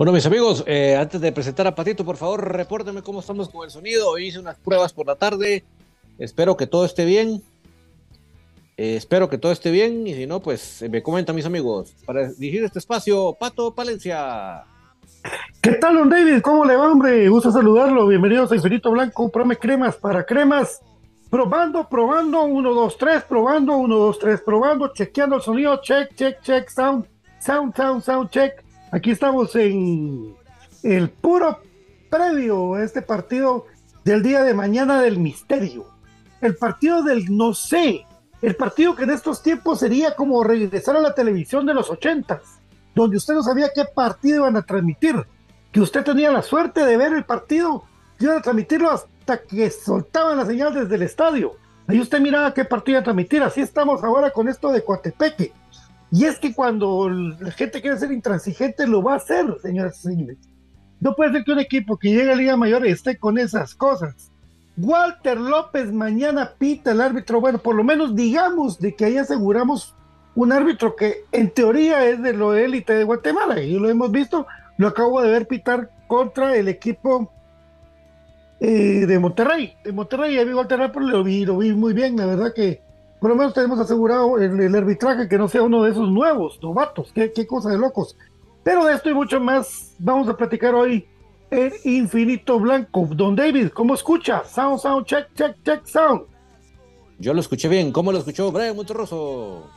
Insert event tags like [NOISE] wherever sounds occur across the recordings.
Bueno, mis amigos, eh, antes de presentar a Patito, por favor, repórtenme cómo estamos con el sonido. Hice unas pruebas por la tarde. Espero que todo esté bien. Eh, espero que todo esté bien. Y si no, pues me comentan mis amigos. Para dirigir este espacio, Pato Palencia. ¿Qué tal, don David? ¿Cómo le va, hombre? Gusto saludarlo. Bienvenidos a Infinito Blanco. Prome cremas para cremas. Probando, probando. Uno, dos, tres. Probando. Uno, dos, tres. Probando. Chequeando el sonido. Check, check, check. Sound, sound, sound, sound, check Aquí estamos en el puro previo a este partido del día de mañana del misterio. El partido del no sé. El partido que en estos tiempos sería como regresar a la televisión de los ochentas, donde usted no sabía qué partido iban a transmitir. Que usted tenía la suerte de ver el partido, iban a transmitirlo hasta que soltaban la señal desde el estadio. Ahí usted miraba qué partido iba a transmitir. Así estamos ahora con esto de Coatepeque y es que cuando la gente quiere ser intransigente, lo va a hacer, señoras y señores. No puede ser que un equipo que llegue a Liga Mayor esté con esas cosas. Walter López mañana pita el árbitro. Bueno, por lo menos digamos de que ahí aseguramos un árbitro que en teoría es de lo élite de Guatemala, y lo hemos visto, lo acabo de ver pitar contra el equipo eh, de Monterrey. De Monterrey, a Walter pero lo vi, lo vi muy bien, la verdad que por lo menos tenemos asegurado el, arbitraje que no sea uno de esos nuevos, novatos, qué, qué cosa de locos. Pero de esto y mucho más vamos a platicar hoy en Infinito Blanco. Don David, ¿cómo escucha? Sound, sound, check, check, check, sound. Yo lo escuché bien. ¿Cómo lo escuchó Brian Monterroso?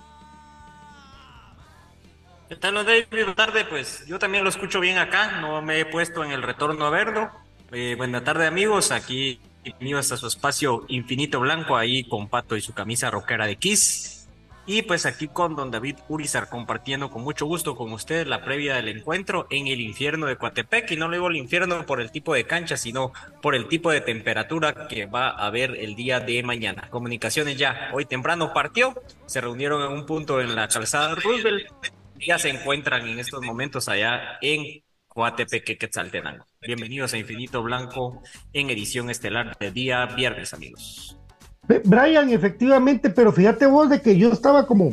¿Qué tal, David? Buenas tardes. Pues yo también lo escucho bien acá. No me he puesto en el retorno a verlo. Eh, buenas tardes, amigos. Aquí bienvenidos a su espacio Infinito Blanco, ahí con Pato y su camisa rockera de Kiss. Y pues aquí con don David Urizar compartiendo con mucho gusto con ustedes la previa del encuentro en el infierno de Coatepec. Y no le digo el infierno por el tipo de cancha, sino por el tipo de temperatura que va a haber el día de mañana. Comunicaciones ya hoy temprano partió, se reunieron en un punto en la calzada Roosevelt. Ya se encuentran en estos momentos allá en Coatepec, Quetzaltenango. Bienvenidos a Infinito Blanco en edición estelar de día viernes, amigos. Brian, efectivamente, pero fíjate vos de que yo estaba como,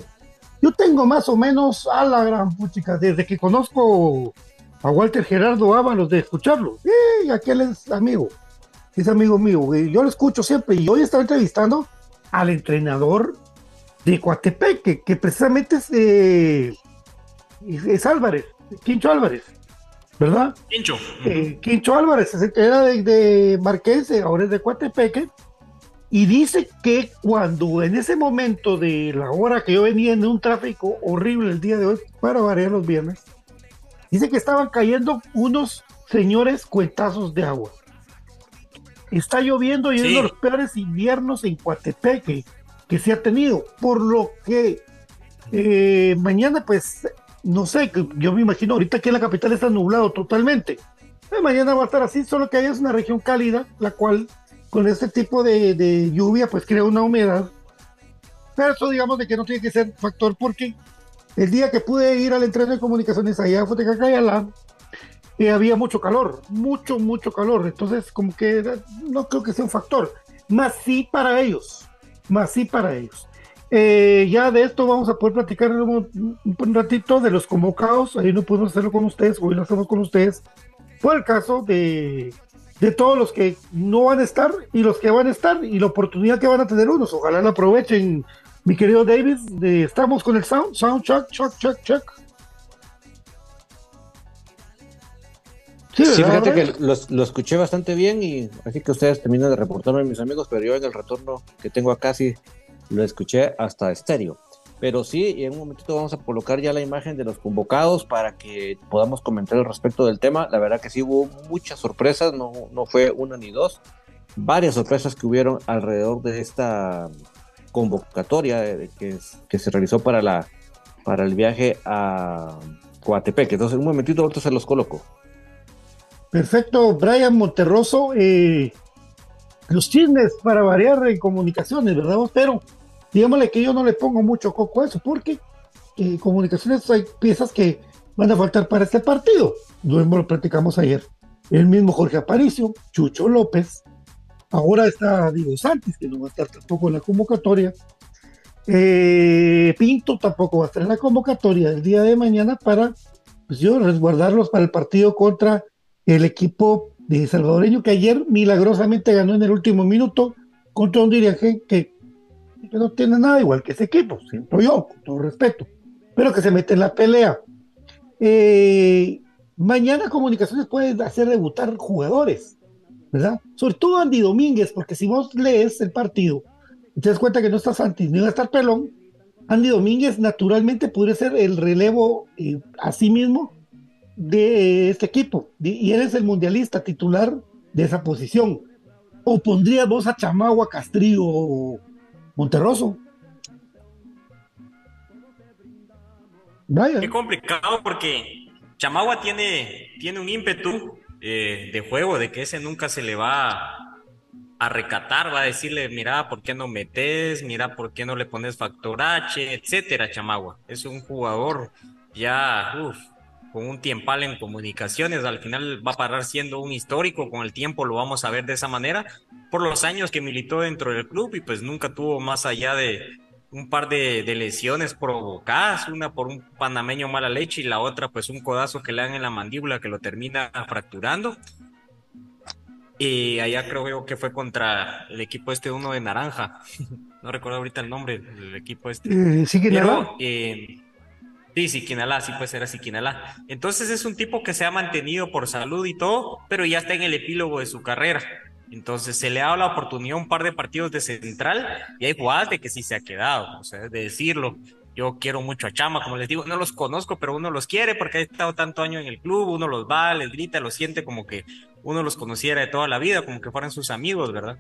yo tengo más o menos a la gran puchica, desde que conozco a Walter Gerardo Ábalos de escucharlo, y aquel es amigo, es amigo mío, yo lo escucho siempre y hoy estaba entrevistando al entrenador de Coatepec, que, precisamente es, eh, es Álvarez, Quincho Álvarez, ¿verdad? Quincho. Eh, Quincho Álvarez, era de, de Marqués, ahora es de Coatepeque y dice que cuando en ese momento de la hora que yo venía en un tráfico horrible el día de hoy, para variar los viernes, dice que estaban cayendo unos señores cuentazos de agua. Está lloviendo y es uno de los peores inviernos en Coatepeque que se ha tenido, por lo que eh, mañana pues, no sé, yo me imagino ahorita que la capital está nublado totalmente. Eh, mañana va a estar así, solo que ahí es una región cálida, la cual con este tipo de, lluvia, pues crea una humedad. Pero eso digamos de que no tiene que ser factor porque el día que pude ir al entreno de comunicaciones allá fue de eh, había mucho calor, mucho, mucho calor. Entonces, como que no creo que sea un factor. Más sí para ellos, más sí para ellos. Eh, ya de esto vamos a poder platicar un, un, ratito de los convocados. Ahí no pudimos hacerlo con ustedes, hoy lo hacemos con ustedes. Fue el caso de de todos los que no van a estar y los que van a estar y la oportunidad que van a tener unos. Ojalá la aprovechen, mi querido David. De, estamos con el sound, sound, check, check, check, check. Sí, fíjate que lo, escuché bastante bien y así que ustedes terminan de reportarme, mis amigos, pero yo en el retorno que tengo acá sí lo escuché hasta estéreo. Pero sí, y en un momentito vamos a colocar ya la imagen de los convocados para que podamos comentar al respecto del tema. La verdad que sí hubo muchas sorpresas, no, no fue una ni dos, varias sorpresas que hubieron alrededor de esta convocatoria que, que se realizó para, la, para el viaje a Coatepec. Entonces, en un momentito, ahorita se los coloco. Perfecto, Brian Monterroso. Eh, los chismes para variar en comunicaciones, ¿verdad? Pero digámosle que yo no le pongo mucho coco a eso, porque eh, comunicaciones hay piezas que van a faltar para este partido. Lo platicamos ayer. El mismo Jorge Aparicio, Chucho López, ahora está Diego Santos, que no va a estar tampoco en la convocatoria. Eh, Pinto tampoco va a estar en la convocatoria el día de mañana para pues resguardarlos para el partido contra el equipo de salvadoreño que ayer milagrosamente ganó en el último minuto contra un dirigente que que no tiene nada igual que ese equipo, siento yo, con todo respeto, pero que se mete en la pelea. Eh, mañana Comunicaciones puede hacer debutar jugadores, ¿verdad? Sobre todo Andy Domínguez, porque si vos lees el partido y te das cuenta que no está Santi ni va a estar Pelón, Andy Domínguez naturalmente podría ser el relevo eh, a sí mismo de este equipo, y él es el mundialista titular de esa posición. O pondría vos a Chamagua, Castrillo Monterroso. Qué complicado porque Chamagua tiene, tiene un ímpetu eh, de juego, de que ese nunca se le va a, recatar, va a decirle, mira, ¿por qué no metes? Mira, ¿por qué no le pones factor H? Etcétera, Chamagua. Es un jugador ya, con un tiempal en comunicaciones, al final va a parar siendo un histórico, con el tiempo lo vamos a ver de esa manera, por los años que militó dentro del club y pues nunca tuvo más allá de, un par de, lesiones provocadas, una por un panameño mala leche y la otra pues un codazo que le dan en la mandíbula que lo termina fracturando. Y allá creo yo que fue contra el equipo este uno de naranja. [LAUGHS] no recuerdo ahorita el nombre del equipo este. Eh, sí, Pero, eh, sí, Siquinalá, sí pues era Siquinalá. Entonces es un tipo que se ha mantenido por salud y todo, pero ya está en el epílogo de su carrera. Entonces se le ha dado la oportunidad un par de partidos de central y hay jugadas de que sí se ha quedado, o sea, de decirlo. Yo quiero mucho a Chama, como les digo, no los conozco, pero uno los quiere porque ha estado tanto año en el club, uno los va, les grita, los siente como que uno los conociera de toda la vida, como que fueran sus amigos, ¿verdad?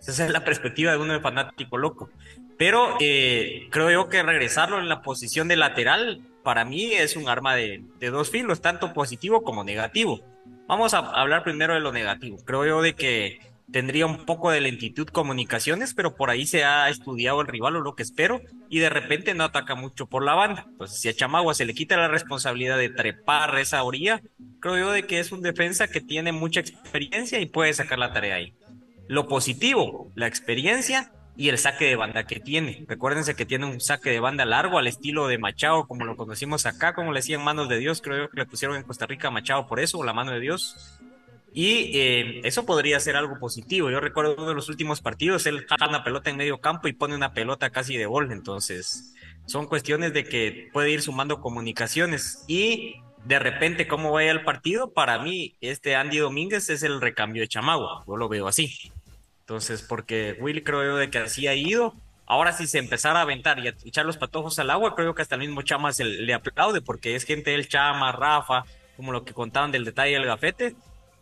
Esa es la perspectiva de uno de fanático loco. Pero eh, creo yo que regresarlo en la posición de lateral, para mí es un arma de, de dos filos, tanto positivo como negativo Vamos a hablar primero de lo negativo. Creo yo de que tendría un poco de lentitud comunicaciones, pero por ahí se ha estudiado el rival o lo que espero, y de repente no ataca mucho por la banda. Entonces, si a Chamagua se le quita la responsabilidad de trepar esa orilla, creo yo de que es un defensa que tiene mucha experiencia y puede sacar la tarea ahí. Lo positivo, la experiencia y el saque de banda que tiene. Recuérdense que tiene un saque de banda largo al estilo de Machado, como lo conocimos acá, como le decían manos de Dios, creo que le pusieron en Costa Rica Machado por eso, la mano de Dios. Y eh, eso podría ser algo positivo. Yo recuerdo uno de los últimos partidos, él jala una pelota en medio campo y pone una pelota casi de gol. Entonces, son cuestiones de que puede ir sumando comunicaciones. Y de repente, cómo vaya el partido, para mí, este Andy Domínguez es el recambio de Chamagua. Yo lo veo así. Entonces, porque Willy creo yo de que así ha ido. Ahora si se empezara a aventar y a echar los patojos al agua, creo que hasta el mismo Chama se le aplaude porque es gente del Chama, Rafa, como lo que contaban del detalle del gafete,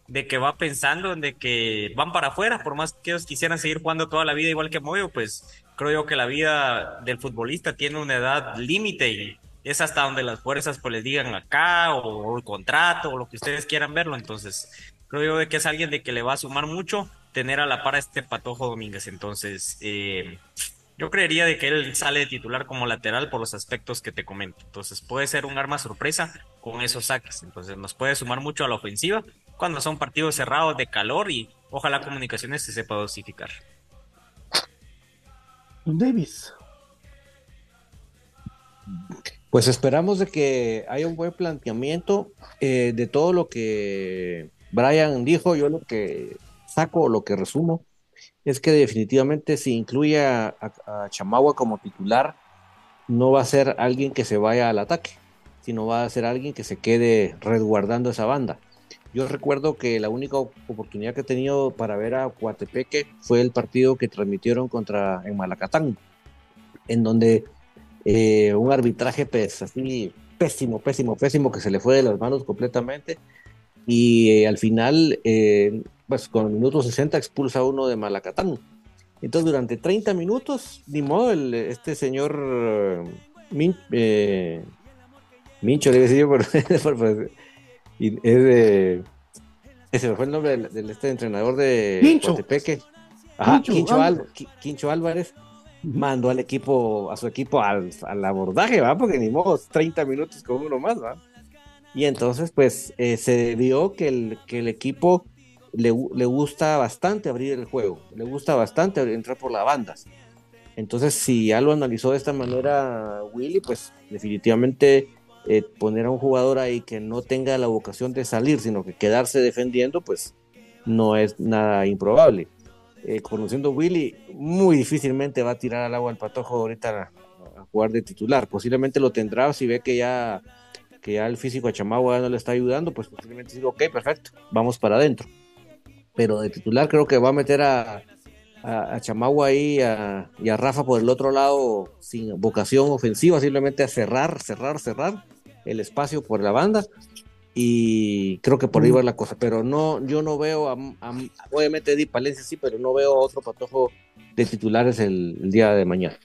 de que va pensando en de que van para afuera, por más que ellos quisieran seguir jugando toda la vida igual que Moyo, pues creo yo que la vida del futbolista tiene una edad límite y es hasta donde las fuerzas pues les digan acá o, o el contrato o lo que ustedes quieran verlo. Entonces, creo yo de que es alguien de que le va a sumar mucho tener a la par a este Patojo Domínguez. Entonces, eh, yo creería de que él sale de titular como lateral por los aspectos que te comento. Entonces, puede ser un arma sorpresa con esos saques. Entonces, nos puede sumar mucho a la ofensiva cuando son partidos cerrados de calor y ojalá comunicaciones se sepa dosificar. Davis. Pues esperamos de que haya un buen planteamiento eh, de todo lo que Brian dijo. Yo lo que saco lo que resumo es que definitivamente si incluye a, Chamagua como titular, no va a ser alguien que se vaya al ataque, sino va a ser alguien que se quede resguardando esa banda. Yo recuerdo que la única oportunidad que he tenido para ver a Coatepeque fue el partido que transmitieron contra en Malacatán, en donde eh, un arbitraje pues, así pésimo, pésimo, pésimo, que se le fue de las manos completamente. Y eh, al final eh, pues con el minuto 60 expulsa a uno de Malacatán. Entonces durante 30 minutos, ni modo, el, este señor eh, eh Mincho, le decía yo, [LAUGHS] pero, y es de, ese fue el nombre del, este entrenador de Quincho. Ajá, Quincho, Álvarez mandó al equipo, a su equipo al, abordaje, ¿va? Porque ni modo, 30 minutos con uno más, ¿va? Y entonces, pues, eh, se vio que el, que el equipo le, gusta bastante abrir el juego, le gusta bastante entrar por las bandas. Entonces, si ya lo analizó de esta manera Willy, pues definitivamente eh, poner a un jugador ahí que no tenga la vocación de salir, sino que quedarse defendiendo, pues no es nada improbable. Eh, conociendo Willy, muy difícilmente va a tirar al agua el patojo ahorita a, jugar de titular. Posiblemente lo tendrá si ve que ya, que ya el físico a Chamagua no le está ayudando, pues posiblemente diga, ok, perfecto, vamos para adentro pero de titular creo que va a meter a, a, Chamagua ahí y a Rafa por el otro lado sin vocación ofensiva, simplemente a cerrar, cerrar, cerrar el espacio por la banda y creo que por ahí va la cosa, pero no, yo no veo, a, obviamente Eddie Palencia sí, pero no veo otro patojo de titulares el, el, día de mañana.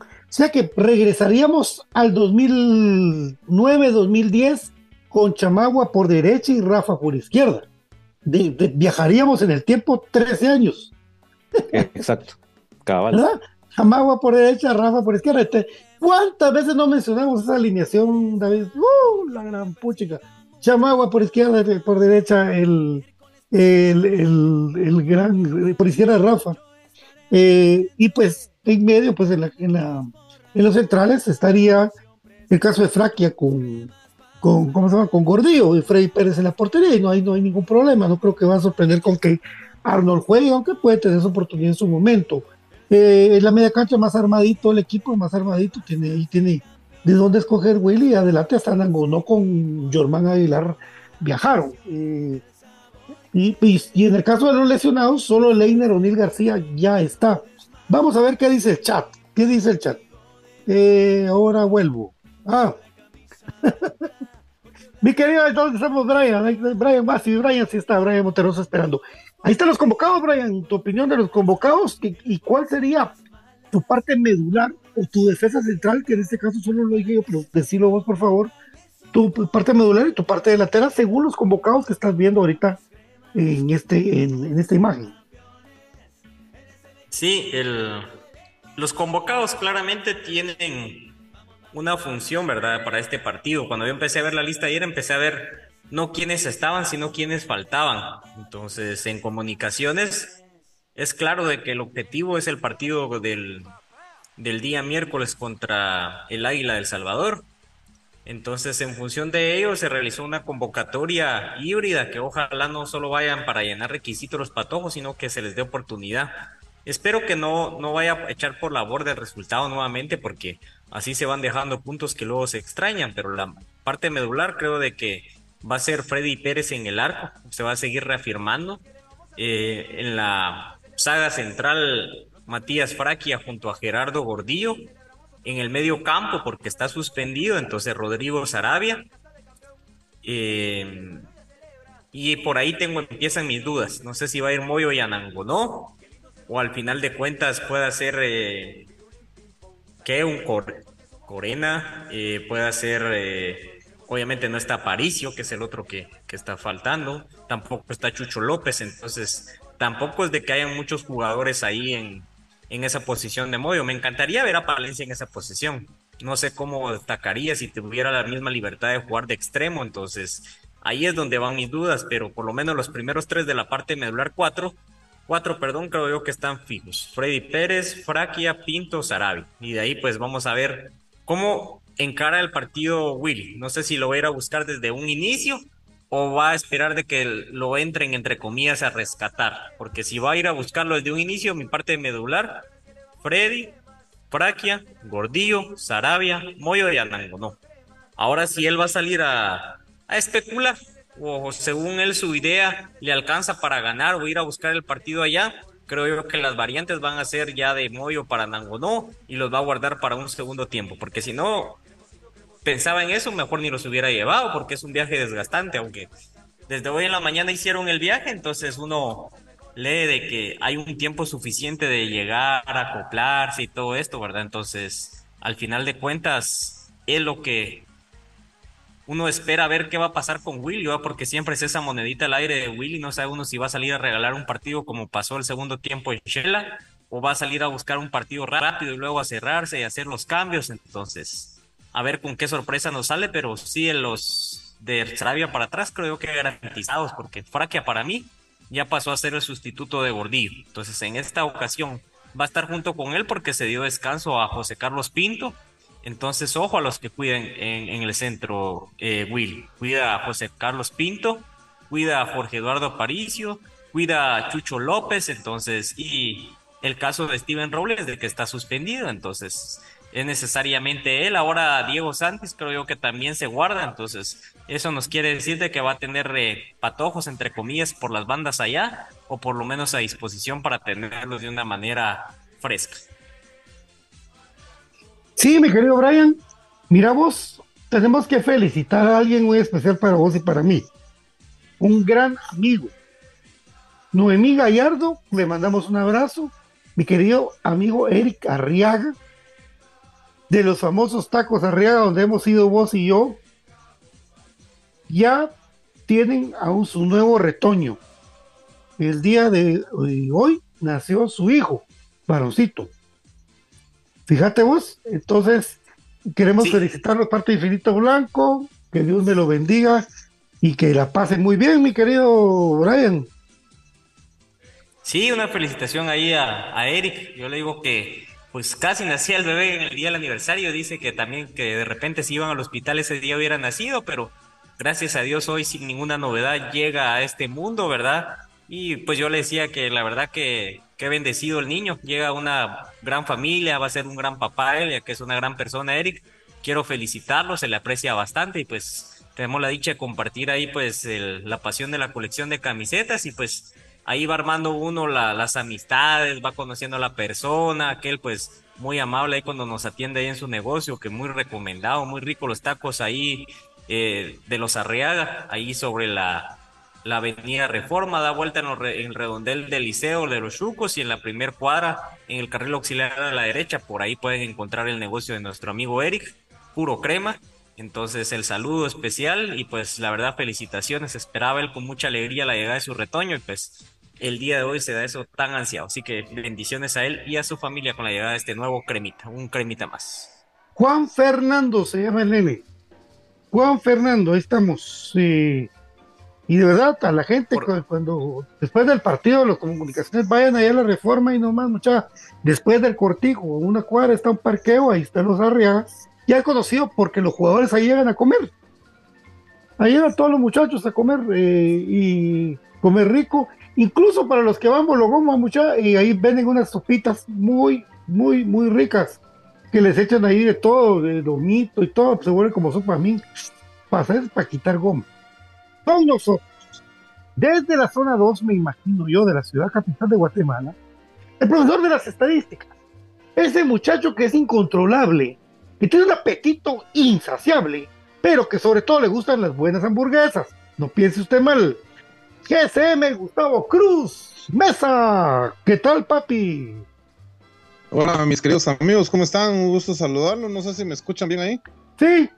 O sea que regresaríamos al 2009-2010 con Chamagua por derecha y Rafa por izquierda viajaríamos en el tiempo 13 años. Exacto, cabal. ¿verdad? Jamagua por derecha, Rafa por izquierda. Este, ¿Cuántas veces no mencionamos esa alineación, David? ¡Uh! La gran puchica. Chamagua por izquierda, por derecha, el, el, el, gran, por izquierda, Rafa. Eh, y pues en medio, pues en, la, en, la, en los centrales estaría el caso de Fraquia con, con, ¿cómo se llama? con Gordillo y Freddy Pérez en la portería y no hay, no hay ningún problema. No creo que va a sorprender con que Arnold juegue, aunque puede tener esa oportunidad en su momento. Eh, en la media cancha más armadito, el equipo más armadito, tiene, y tiene de dónde escoger Willy. Adelante hasta no con Jorman Aguilar viajaron. Eh, y, y, en el caso de los lesionados, solo Leiner O'Neill García ya está. Vamos a ver qué dice el chat. ¿Qué dice el chat? Eh, ahora vuelvo. Ah. [LAUGHS] Mi querido, ¿dónde estamos, Brian? Brian sí, Brian sí está, Brian Monterosa esperando. Ahí están los convocados, Brian. Tu opinión de los convocados y, cuál sería tu parte medular o tu defensa central, que en este caso solo lo dije yo, pero decilo vos, por favor. Tu parte medular y tu parte delantera, según los convocados que estás viendo ahorita en, este, en, esta imagen. Sí, el, los convocados claramente tienen una función, ¿verdad?, para este partido. Cuando yo empecé a ver la lista ayer, empecé a ver no quiénes estaban, sino quiénes faltaban. Entonces, en comunicaciones, es claro de que el objetivo es el partido del, del día miércoles contra el Águila del Salvador. Entonces, en función de ello, se realizó una convocatoria híbrida que ojalá no solo vayan para llenar requisitos los patojos, sino que se les dé oportunidad. Espero que no, no vaya a echar por la borda el resultado nuevamente, porque así se van dejando puntos que luego se extrañan, pero la parte medular creo de que va a ser Freddy Pérez en el arco, se va a seguir reafirmando. Eh, en la saga central, Matías Fraquia junto a Gerardo Gordillo. En el medio campo, porque está suspendido, entonces Rodrigo Sarabia. Eh, y por ahí tengo, empiezan mis dudas. No sé si va a ir Moyo y Anangonó, o al final de cuentas pueda ser eh, que un Corena, eh, pueda ser Obviamente no está Paricio, que es el otro que, que está faltando. Tampoco está Chucho López. Entonces, tampoco es de que hayan muchos jugadores ahí en, en esa posición de Moyo. Me encantaría ver a Palencia en esa posición. No sé cómo destacaría si tuviera la misma libertad de jugar de extremo. Entonces, ahí es donde van mis dudas. Pero por lo menos los primeros tres de la parte medular, cuatro, cuatro, perdón, creo yo que están fijos. Freddy Pérez, Fraquia, Pinto, Sarabi. Y de ahí pues vamos a ver cómo encara el partido Willy. No sé si lo va a ir a buscar desde un inicio o va a esperar de que lo entren entre comillas a rescatar. Porque si va a ir a buscarlo desde un inicio, mi parte medular, Freddy, Fraquia, Gordillo, Sarabia, Moyo y Anango, no. Ahora si él va a salir a especular o según él su idea le alcanza para ganar o ir a buscar el partido allá, creo yo que las variantes van a ser ya de Moyo para Nangonó y los va a guardar para un segundo tiempo, porque si no, pensaba en eso, mejor ni los hubiera llevado porque es un viaje desgastante, aunque desde hoy en la mañana hicieron el viaje, entonces uno lee de que hay un tiempo suficiente de llegar, acoplarse y todo esto, ¿verdad? Entonces, al final de cuentas, es lo que uno espera ver qué va a pasar con Willy, ¿va? porque siempre es esa monedita al aire de Willy, no sabe uno si va a salir a regalar un partido como pasó el segundo tiempo en Shela, o va a salir a buscar un partido rápido y luego a cerrarse y hacer los cambios, entonces a ver con qué sorpresa nos sale, pero sí en los de Sarabia para atrás creo que garantizados, porque Fraquia para mí ya pasó a ser el sustituto de Gordillo. Entonces en esta ocasión va a estar junto con él porque se dio descanso a José Carlos Pinto. Entonces ojo a los que cuiden en, el centro, eh, Will. Cuida a José Carlos Pinto, cuida a Jorge Eduardo Aparicio, cuida a Chucho López, entonces, y el caso de Steven Robles, de que está suspendido, entonces es necesariamente él. Ahora Diego Santis creo yo que también se guarda, entonces eso nos quiere decir de que va a tener eh, patojos, entre comillas, por las bandas allá, o por lo menos a disposición para tenerlos de una manera fresca. Sí, mi querido Brian, mira vos, tenemos que felicitar a alguien muy especial para vos y para mí. Un gran amigo. Noemí Gallardo, le mandamos un abrazo. Mi querido amigo Eric Arriaga, de los famosos tacos Arriaga, donde hemos ido vos y yo, ya tienen aún su nuevo retoño. El día de hoy nació su hijo, varoncito. Fíjate vos, entonces queremos felicitarlo parte de Infinito Blanco, que Dios me lo bendiga y que la pase muy bien, mi querido Brian. Sí, una felicitación ahí a, a Eric. Yo le digo que pues casi nacía el bebé en el día del aniversario. Dice que también que de repente si iban al hospital ese día hubiera nacido, pero gracias a Dios hoy sin ninguna novedad llega a este mundo, ¿verdad? Y pues yo le decía que la verdad que qué bendecido el niño, llega a una gran familia, va a ser un gran papá él, ya que es una gran persona Eric. Quiero felicitarlo, se le aprecia bastante y pues tenemos la dicha de compartir ahí pues la pasión de la colección de camisetas y pues ahí va armando uno las amistades, va conociendo a la persona, aquel pues muy amable ahí cuando nos atiende ahí en su negocio, que muy recomendado, muy rico los tacos ahí eh, de los Arriaga, ahí sobre la, la avenida Reforma, da vuelta en, el redondel del Liceo de los Chucos y en la primer cuadra, en el carril auxiliar a la derecha, por ahí pueden encontrar el negocio de nuestro amigo Eric, puro crema. Entonces el saludo especial y pues la verdad felicitaciones, esperaba él con mucha alegría la llegada de su retoño y pues el día de hoy se da eso tan ansiado. Así que bendiciones a él y a su familia con la llegada de este nuevo cremita, un cremita más. Juan Fernando se llama el nene. Juan Fernando, ahí estamos. Y de verdad, a la gente, cuando después del partido, las comunicaciones vayan allá a la reforma y nomás, mucha, después del cortijo, una cuadra está un parqueo, ahí están los arriagas, ya conocido porque los jugadores ahí llegan a comer. Ahí llegan todos los muchachos a comer eh, y comer rico Incluso para los que vamos, lo vamos mucha, y ahí venden unas sopitas muy, muy, muy ricas, que les echan ahí de todo, de domito y todo, se vuelve como sopa a mí, para hacer, para quitar goma. Son nosotros, desde la zona 2, me imagino yo, de la ciudad capital de Guatemala, el profesor de las estadísticas, ese muchacho que es incontrolable, que tiene un apetito insaciable, pero que sobre todo le gustan las buenas hamburguesas. No piense usted mal, GSM Gustavo Cruz Mesa. ¿Qué tal, papi? Hola, mis queridos amigos, ¿cómo están? Un gusto saludarlos. No sé si me escuchan bien ahí. Sí.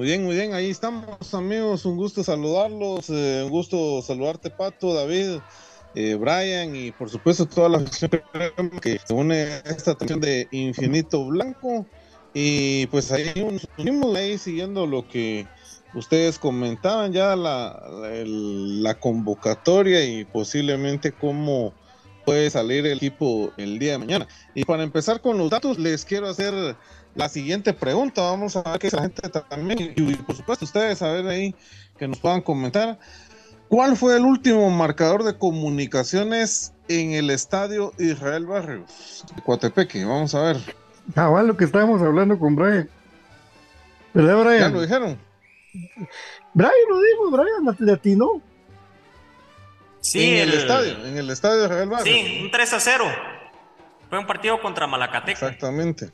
Muy bien, muy bien. Ahí estamos, amigos. Un gusto saludarlos. Eh, un gusto saludarte, Pato, David, eh, Brian y por supuesto toda la gente que se une a esta atención de Infinito Blanco. Y pues ahí nos unimos ahí siguiendo lo que ustedes comentaban ya la, convocatoria y posiblemente cómo puede salir el equipo el día de mañana. Y para empezar con los datos, les quiero hacer la siguiente pregunta. Vamos a ver qué la gente también, y por supuesto ustedes a ver ahí que nos puedan comentar. ¿Cuál fue el último marcador de comunicaciones en el estadio Israel Barrios de Coatepeque? Vamos a ver. Ah, lo que estábamos hablando con Brian. ¿Verdad, Brian? Ya lo dijeron. Brian lo dijo, Brian le atinó. Sí, en el, estadio, en el estadio de Real Barrio. Sí, un 3 a 0. Fue un partido contra Malacateco. Exactamente.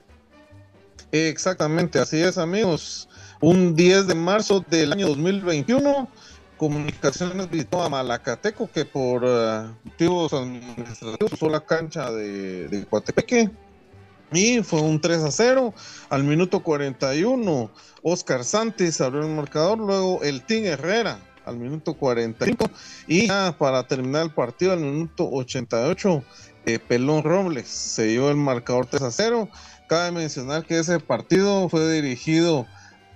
Exactamente, así es, amigos. Un 10 de marzo del año 2021, Comunicaciones visitó a Malacateco, que por uh, motivos administrativos usó la cancha de, de Coatepeque. Y fue un 3 a 0 al minuto 41. Oscar Santos abrió el marcador, luego el Team Herrera al minuto 45 y para terminar el partido al minuto 88 eh, Pelón Robles se dio el marcador 3 a 0. Cabe mencionar que ese partido fue dirigido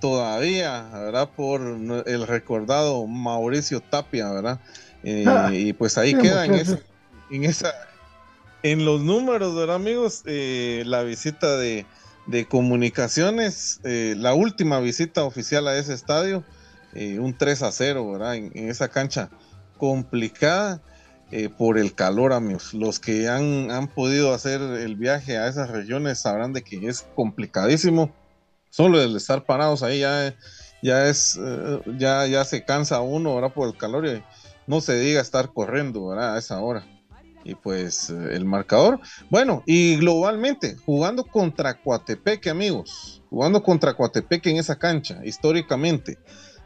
todavía, ¿verdad? Por el recordado Mauricio Tapia, ¿verdad? Eh, ah, y pues ahí queda en esa, en esa, en los números, ¿verdad, amigos? Eh, la visita de de comunicaciones, eh, la última visita oficial a ese estadio, un 3 a 0, ¿verdad? En, esa cancha complicada eh, por el calor, amigos. Los que han, han, podido hacer el viaje a esas regiones sabrán de que es complicadísimo. Solo el estar parados ahí ya, ya es, ya, ya se cansa uno, ¿verdad? Por el calor y no se diga estar corriendo, ¿verdad? A esa hora y pues eh, el marcador. Bueno, y globalmente, jugando contra Coatepeque, amigos, jugando contra Coatepeque en esa cancha, históricamente,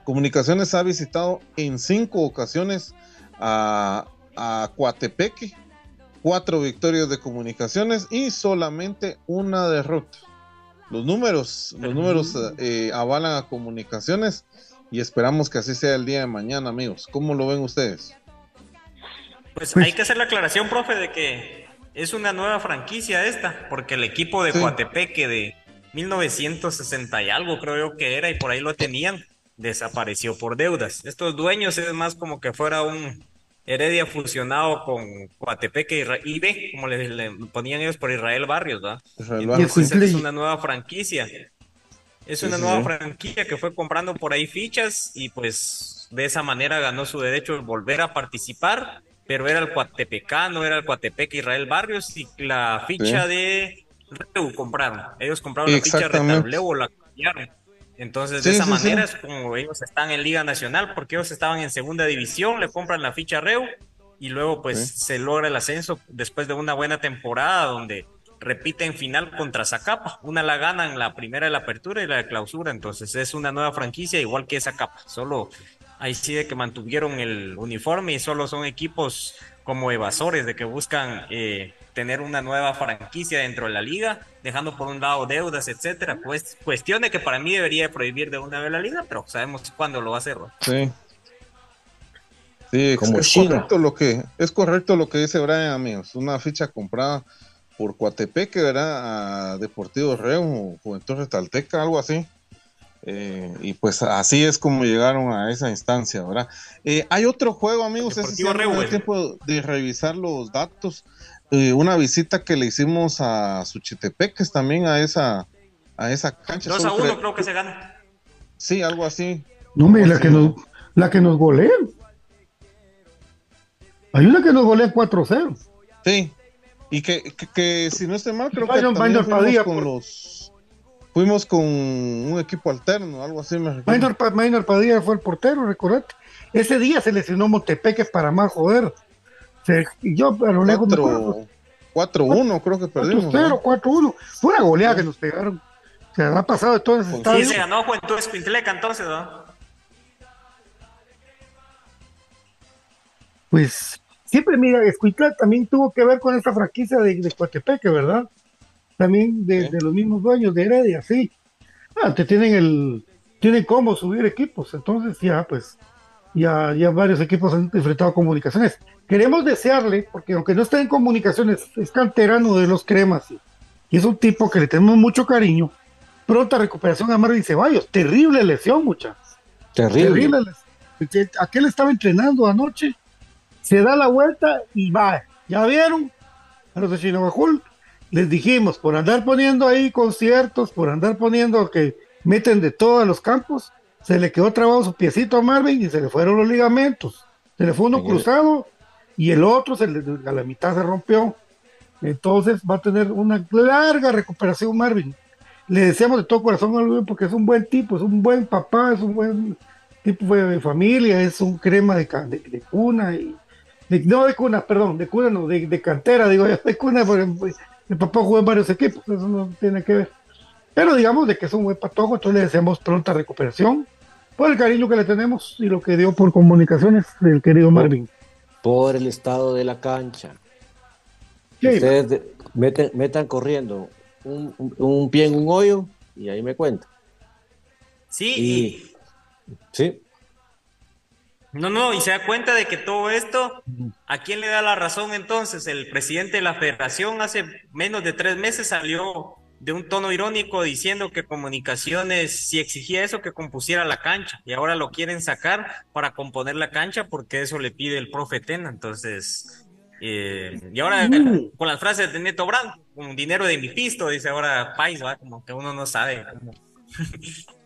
Comunicaciones ha visitado en cinco ocasiones a, a Coatepeque, cuatro victorias de Comunicaciones y solamente una derrota. Los números, los números eh, avalan a Comunicaciones y esperamos que así sea el día de mañana, amigos. ¿Cómo lo ven ustedes? Pues, pues, hay que hacer la aclaración, profe, de que es una nueva franquicia esta, porque el equipo de Coatepeque de 1960 y algo creo yo que era y por ahí lo tenían, desapareció por deudas. Estos dueños es más como que fuera un, Heredia fusionado con Coatepeque y B, como le, ponían ellos por Israel Barrios, ¿verdad? Entonces es una nueva franquicia. Es una nueva franquicia que fue comprando por ahí fichas y pues de esa manera ganó su derecho de volver a participar, pero era el Coatepecano, era el Coatepeque Israel Barrios y la ficha de Reu compraron. Ellos compraron la ficha de o la cambiaron. Entonces, de esa manera es como ellos están en Liga Nacional, porque ellos estaban en segunda división, le compran la ficha a Reu y luego pues se logra el ascenso después de una buena temporada donde repiten final contra Zacapa. Una la ganan la primera de la apertura y la de clausura, entonces es una nueva franquicia igual que Zacapa. Solo ahí sí de que mantuvieron el uniforme y solo son equipos como evasores de que buscan eh, tener una nueva franquicia dentro de la liga, dejando por un lado deudas, etcétera. Pues cuestión de que para mí debería prohibir de una vez la liga, pero sabemos cuándo lo va a hacer. Sí. Sí, es, correcto lo que es correcto lo que dice Brian, amigos. Una ficha comprada por Coatepeque, ¿verdad? A Deportivo Reo, Juventud Retalteca, algo así. Eh, y pues así es como llegaron a esa instancia, ¿verdad? Eh, hay otro juego, amigos, es tiempo de revisar los datos. Eh, una visita que le hicimos a Suchitepeques también a esa a esa cancha. 2 a 1 creo que se gana. Sí, algo así. No, me la que, nos, la que nos golean. Hay una que nos golea 4-0. Sí, y que, que, si no estoy mal, creo que también fuimos con los fuimos con un equipo alterno, algo así me recuerdo. Maynor, Padilla fue el portero, recordate. Ese día se lesionó Montepeques para más joder y yo a lo lejos 4-1 creo que perdimos. 4-0, 4-1. Fue una goleada que nos pegaron. Se ha pasado de todo ese estadio. Sí, se ganó Juventud Escuintleca entonces, ¿no? Pues siempre, mira, Escuintleca también tuvo que ver con esta franquicia de, de Coatepeque, ¿verdad? También de, de, los mismos dueños de Heredia, sí. Ah, te tienen el, tienen cómo subir equipos, entonces ya, pues, ya, ya varios equipos han enfrentado comunicaciones. Queremos desearle, porque aunque no esté en comunicaciones, es canterano de los cremas y es un tipo que le tenemos mucho cariño. Pronta recuperación a Marvin Ceballos. Terrible lesión, mucha. Terrible. Terrible Aquel estaba entrenando anoche, se da la vuelta y va. ¿Ya vieron? A los de Chinabajul les dijimos, por andar poniendo ahí conciertos, por andar poniendo que meten de todos los campos, se le quedó trabado su piecito a Marvin y se le fueron los ligamentos. Se le fue uno cruzado y el otro se le, a la mitad se rompió. Entonces va a tener una larga recuperación Marvin. Le deseamos de todo corazón a Marvin porque es un buen tipo, es un buen papá, es un buen tipo de familia, es un crema de, de, cuna y no de cuna, perdón, de cuna no, de, cantera, digo, [LAUGHS] de cuna, porque el papá jugó en varios equipos, eso no tiene que ver. Pero digamos de que es un buen patojo, entonces le deseamos pronta recuperación por el cariño que le tenemos y lo que dio por comunicaciones del querido Marvin. Por el estado de la cancha. Ustedes metan corriendo un, pie en un hoyo y ahí me cuenta. Sí. sí. No, no, y se da cuenta de que todo esto, ¿a quién le da la razón entonces? El presidente de la federación hace menos de tres meses salió de un tono irónico diciendo que comunicaciones, si exigía eso, que compusiera la cancha, y ahora lo quieren sacar para componer la cancha porque eso le pide el profe Tena, entonces, eh, y ahora mm. con las frases de Neto Brand, con dinero de mi pisto, dice ahora Pais, ¿va? como que uno no sabe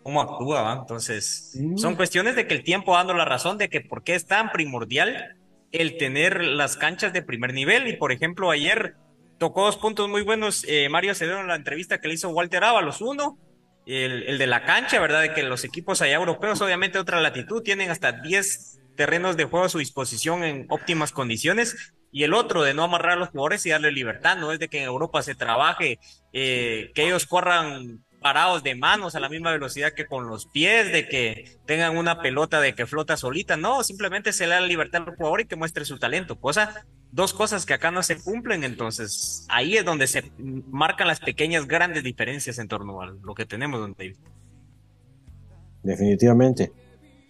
cómo, [LAUGHS] actúa, ¿va? entonces, mm. son cuestiones de que el tiempo dando la razón de que por qué es tan primordial el tener las canchas de primer nivel, y por ejemplo, ayer tocó dos puntos muy buenos eh, Mario Acevedo en la entrevista que le hizo Walter Ábalos. Uno, el, el, de la cancha, ¿verdad? De que los equipos allá europeos, obviamente otra latitud, tienen hasta 10 terrenos de juego a su disposición en óptimas condiciones. Y el otro, de no amarrar a los jugadores y darle libertad, no es de que en Europa se trabaje, eh, que ellos corran parados de manos a la misma velocidad que con los pies, de que tengan una pelota de que flota solita, no, simplemente se le da la libertad al jugador y que muestre su talento, cosa dos cosas que acá no se cumplen, entonces ahí es donde se marcan las pequeñas, grandes diferencias en torno a lo que tenemos, don Definitivamente.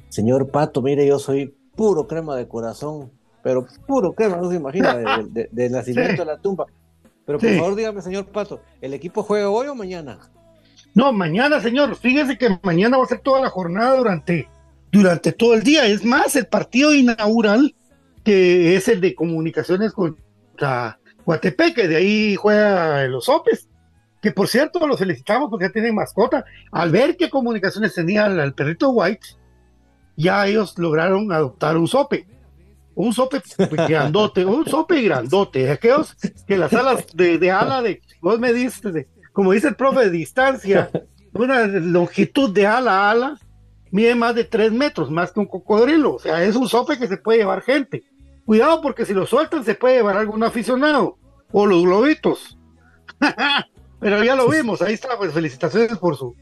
Señor Pato, mire, yo soy puro crema de corazón, pero puro crema, no se imagina, de, [LAUGHS] nacimiento de la tumba. Pero por favor, dígame, señor Pato, ¿el equipo juega hoy o mañana? No, mañana, señor. Fíjese que mañana va a ser toda la jornada durante, durante todo el día. Es más, el partido inaugural que es el de comunicaciones contra Guatepeque, de ahí juega los Sopes, que por cierto los felicitamos porque ya tienen mascota. Al ver qué comunicaciones tenía al, perrito White, ya ellos lograron adoptar un sope. Un sope grandote, un sope grandote, aquellos que las alas de, de ala de, vos me diste, como dice el profe, de distancia, [LAUGHS] una longitud de ala a ala, mide más de tres metros, más que un cocodrilo. O sea, es un sope que se puede llevar gente. Cuidado porque si lo sueltan se puede llevar algún aficionado. O los globitos. [LAUGHS] Pero ya lo vimos, ahí está, pues felicitaciones por su,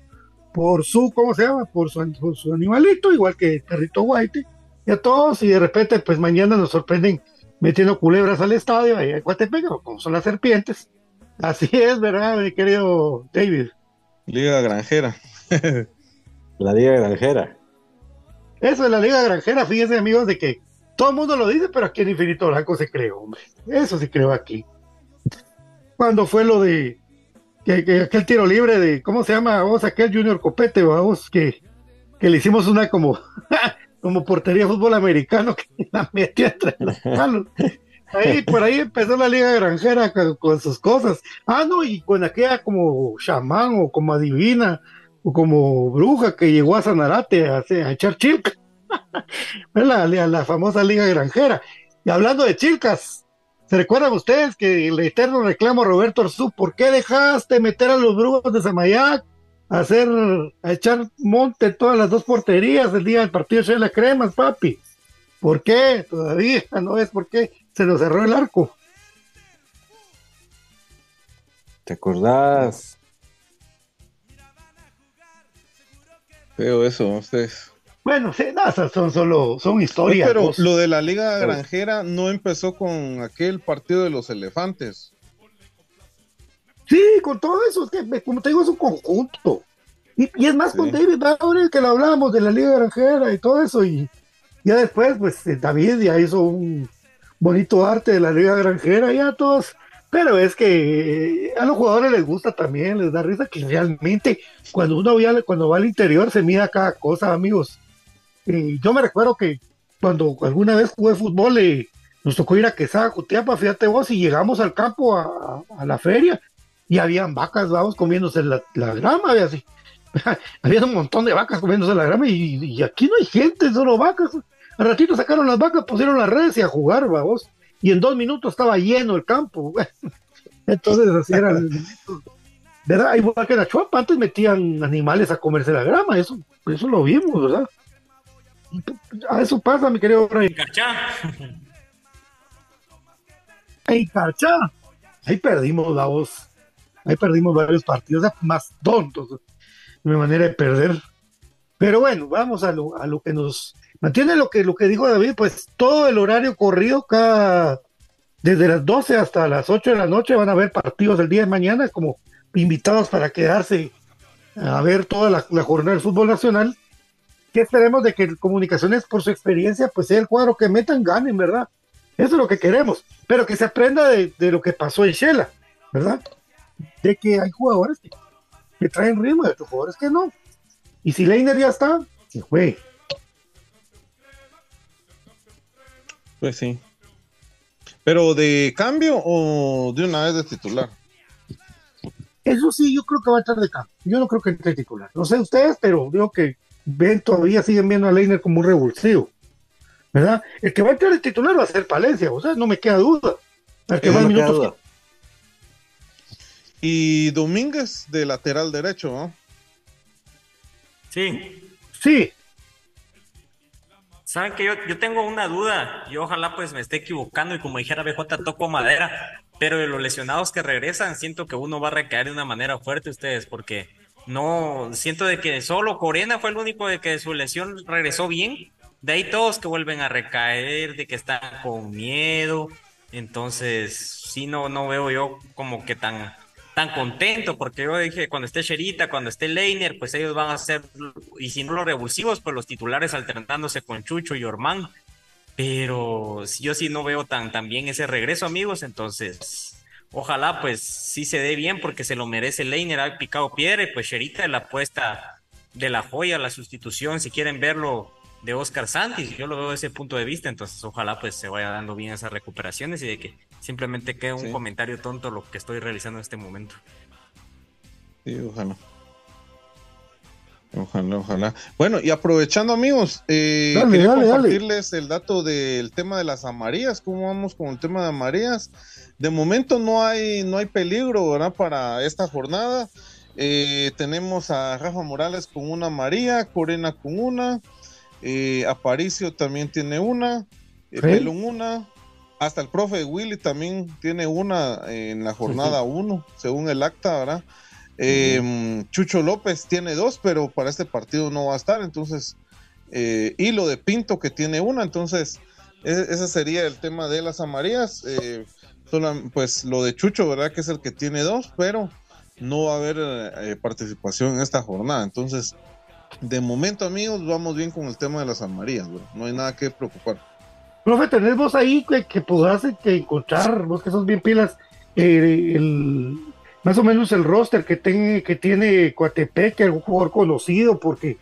por su, ¿cómo se llama? Por su, su animalito, igual que el perrito White. Y a todos, y de repente, pues mañana nos sorprenden metiendo culebras al estadio, ahí en Coatepec, como son las serpientes. Así es, ¿verdad, mi querido David? Liga Granjera. [LAUGHS] la Liga Granjera. Eso es la Liga Granjera, fíjense amigos, de que todo el mundo lo dice, pero aquí en Infinito Blanco se creó, hombre. Eso se creó aquí. Cuando fue lo de que, aquel tiro libre de, ¿cómo se llama? Vamos, aquel Junior Copete, vamos, que, que le hicimos una como, [LAUGHS] como portería de fútbol americano que la metió entre los palos. Ahí, por ahí empezó la liga granjera con, sus cosas. Ah, no, y con aquella como chamán o como adivina o como bruja que llegó a Sanarate a, echar chilca. [LAUGHS] la, la, la famosa liga granjera. Y hablando de chilcas, ¿Se recuerdan ustedes que el eterno reclamo a Roberto Arzú? ¿Por qué dejaste meter a los brujos de Samayac a hacer, a echar monte todas las dos porterías el día del partido de la Cremas, papi? ¿Por qué? Todavía [LAUGHS] no es por qué se nos cerró el arco. ¿Te acordás? Veo eso, ustedes. Bueno, sí, no, son solo son historias. pero lo de la Liga Granjera no empezó con aquel partido de los elefantes. Sí, con todo eso, que, como te digo, es un conjunto. Y, es más con David Bauer que lo hablamos de la Liga Granjera y todo eso. Y ya después, pues eh, David ya hizo un bonito arte de la Liga Granjera, ya todos. Pero es que eh, a los jugadores les gusta también, les da risa que realmente cuando uno va, cuando va al interior se mira cada cosa, amigos yo me recuerdo que cuando alguna vez jugué fútbol, eh, nos tocó ir a Quesada, Jutiapa, fíjate vos, y llegamos al campo a, la feria y habían vacas, vamos, comiéndose la, grama, así. [LAUGHS] había un montón de vacas comiéndose la grama y, aquí no hay gente, solo vacas. Al ratito sacaron las vacas, pusieron las redes y a jugar, vamos. Y en dos minutos estaba lleno el campo. [LAUGHS] Entonces así era. ¿Verdad? Igual que la chuapa, antes metían animales a comerse la grama, eso, eso lo vimos, ¿verdad? A eso pasa, mi querido Brian. En Carchá. Ahí perdimos la voz. Ahí perdimos varios partidos más tontos de mi manera de perder. Pero bueno, vamos a lo, a lo que nos mantiene lo que, lo que dijo David, pues todo el horario corrido, cada desde las 12 hasta las 8 de la noche van a haber partidos el día de mañana como invitados para quedarse a ver toda la, jornada del fútbol nacional ¿qué esperemos de que Comunicaciones, por su experiencia, pues sea el cuadro que metan, ganen, ¿verdad? Eso es lo que queremos, pero que se aprenda de, lo que pasó en Shela, ¿verdad? De que hay jugadores que, traen ritmo y otros jugadores que no. Y si Leiner ya está, se fue. Pues sí. ¿Pero de cambio o de una vez de titular? Eso sí, yo creo que va a estar de cambio. Yo no creo que entre titular. No sé ustedes, pero digo que ven todavía siguen viendo a Leiner como un revulsivo. ¿Verdad? El que va a entrar el titular va a ser Palencia, o sea, no me queda duda. El que va minutos. Y Domínguez de lateral derecho, ¿no? Sí. Sí. Saben que yo, yo tengo una duda, y ojalá pues me esté equivocando y como dijera BJ toco madera, pero de los lesionados que regresan siento que uno va a recaer de una manera fuerte ustedes, porque no, siento de que solo Corena fue el único de que su lesión regresó bien. De ahí todos que vuelven a recaer, de que están con miedo. Entonces, sí, no, no veo yo como que tan, tan contento, porque yo dije, cuando esté Sherita, cuando esté Leiner, pues ellos van a ser, y si no los revulsivos, pues los titulares alternándose con Chucho y Ormán. Pero yo sí no veo tan, tan bien ese regreso, amigos, entonces ojalá pues sí se dé bien porque se lo merece Leiner, ha picado piedra pues Sherita la apuesta de la joya, la sustitución, si quieren verlo de Oscar Santis. Yo lo veo desde ese punto de vista, entonces ojalá pues se vaya dando bien esas recuperaciones y de que simplemente quede un comentario tonto lo que estoy realizando en este momento. Sí, ojalá. Ojalá, ojalá. Bueno, y aprovechando, amigos, eh, quería compartirles el dato del tema de las amarillas. ¿Cómo vamos con el tema de amarillas? De momento no hay, no hay peligro, ¿verdad? Para esta jornada. Eh, tenemos a Rafa Morales con una amarilla, Corena con una, eh, Aparicio también tiene una, eh, Pelón una, hasta el profe Willy también tiene una en la jornada 1, según el acta, ¿verdad? Eh, Chucho López tiene dos, pero para este partido no va a estar, entonces, eh, y lo de Pinto que tiene una, entonces, e, ese sería el tema de las amarillas, eh, pues lo de Chucho, ¿verdad? Que es el que tiene dos, pero no va a haber participación en esta jornada, entonces, de momento, amigos, vamos bien con el tema de las amarillas, no hay nada que preocupar. Profe, tenés ahí que, que podrás encontrar, vos que sos bien pilas, el más o menos el roster que, tiene que tiene Coatepec, algún jugador conocido, porque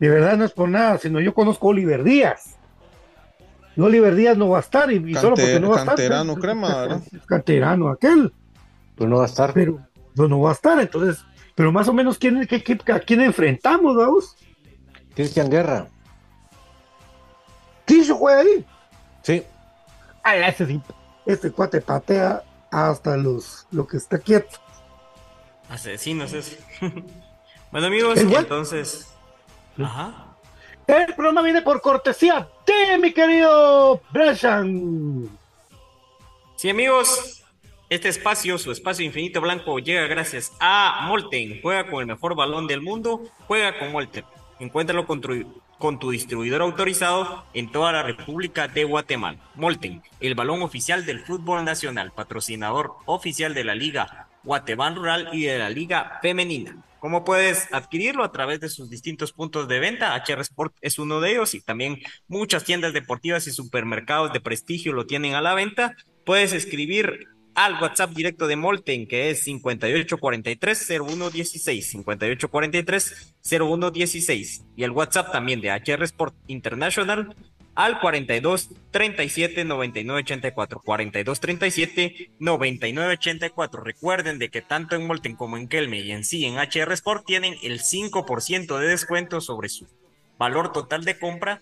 de verdad no es por nada, sino yo conozco a Oliver Díaz. Oliver Díaz no va a estar, y, solo porque no va a estar. Canterano, crema, ¿verdad? [LAUGHS] Canterano, aquel. Pues no va a estar. Pero pues no va a estar, entonces, pero más o menos, ¿quién, qué, ¿a quién enfrentamos, vamos? Cristian Guerra. ¿Ticho juega ahí? Sí. Ay, ese, este cuate patea hasta los lo que está quieto. Asesinos es. [LAUGHS] bueno amigos, entonces... Ajá. El programa viene por cortesía de mi querido Breshan. Sí amigos, este espacio, su espacio infinito blanco, llega gracias a Molten. Juega con el mejor balón del mundo, juega con Molten. Encuéntralo con tu, con tu distribuidor autorizado en toda la República de Guatemala. Molten, el balón oficial del fútbol nacional, patrocinador oficial de la Liga Guatemala Rural y de la Liga Femenina. ¿Cómo puedes adquirirlo? A través de sus distintos puntos de venta. HR Sport es uno de ellos y también muchas tiendas deportivas y supermercados de prestigio lo tienen a la venta. Puedes escribir al WhatsApp directo de Molten, que es 5843-0116, 5843-0116, y el WhatsApp también de HR Sport International al 42 37 99 84 42 37 99 84 recuerden de que tanto en Molten como en Kelme y en sí en HR Sport tienen el 5% de descuento sobre su valor total de compra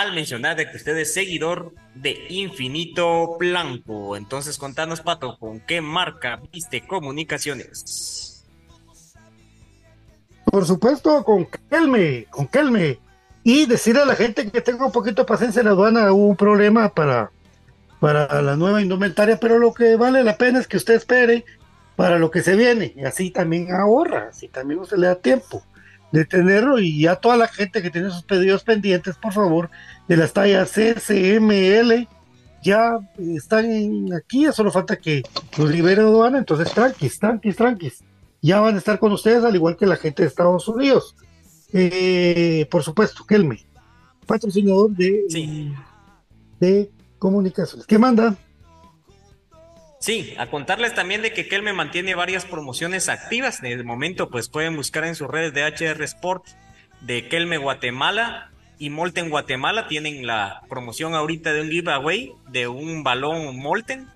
al mencionar de que usted es seguidor de Infinito Blanco. Entonces contanos Pato con qué marca viste comunicaciones por supuesto con Kelme con Kelme. Y decirle a la gente que tenga un poquito de paciencia en la aduana, hubo un problema para, para la nueva indumentaria, pero lo que vale la pena es que usted espere para lo que se viene, y así también ahorra, así también se le da tiempo de tenerlo, y ya toda la gente que tiene sus pedidos pendientes, por favor, de las tallas CCML, ya están aquí, ya solo falta que los libere aduana, entonces tranquis, tranquis, tranquis, ya van a estar con ustedes, al igual que la gente de Estados Unidos. Eh, por supuesto, Kelme, patrocinador de, de comunicaciones. ¿Qué manda? Sí, a contarles también de que Kelme mantiene varias promociones activas. De momento, pues pueden buscar en sus redes de HR Sport de Kelme Guatemala y Molten Guatemala. Tienen la promoción ahorita de un giveaway de un balón Molten.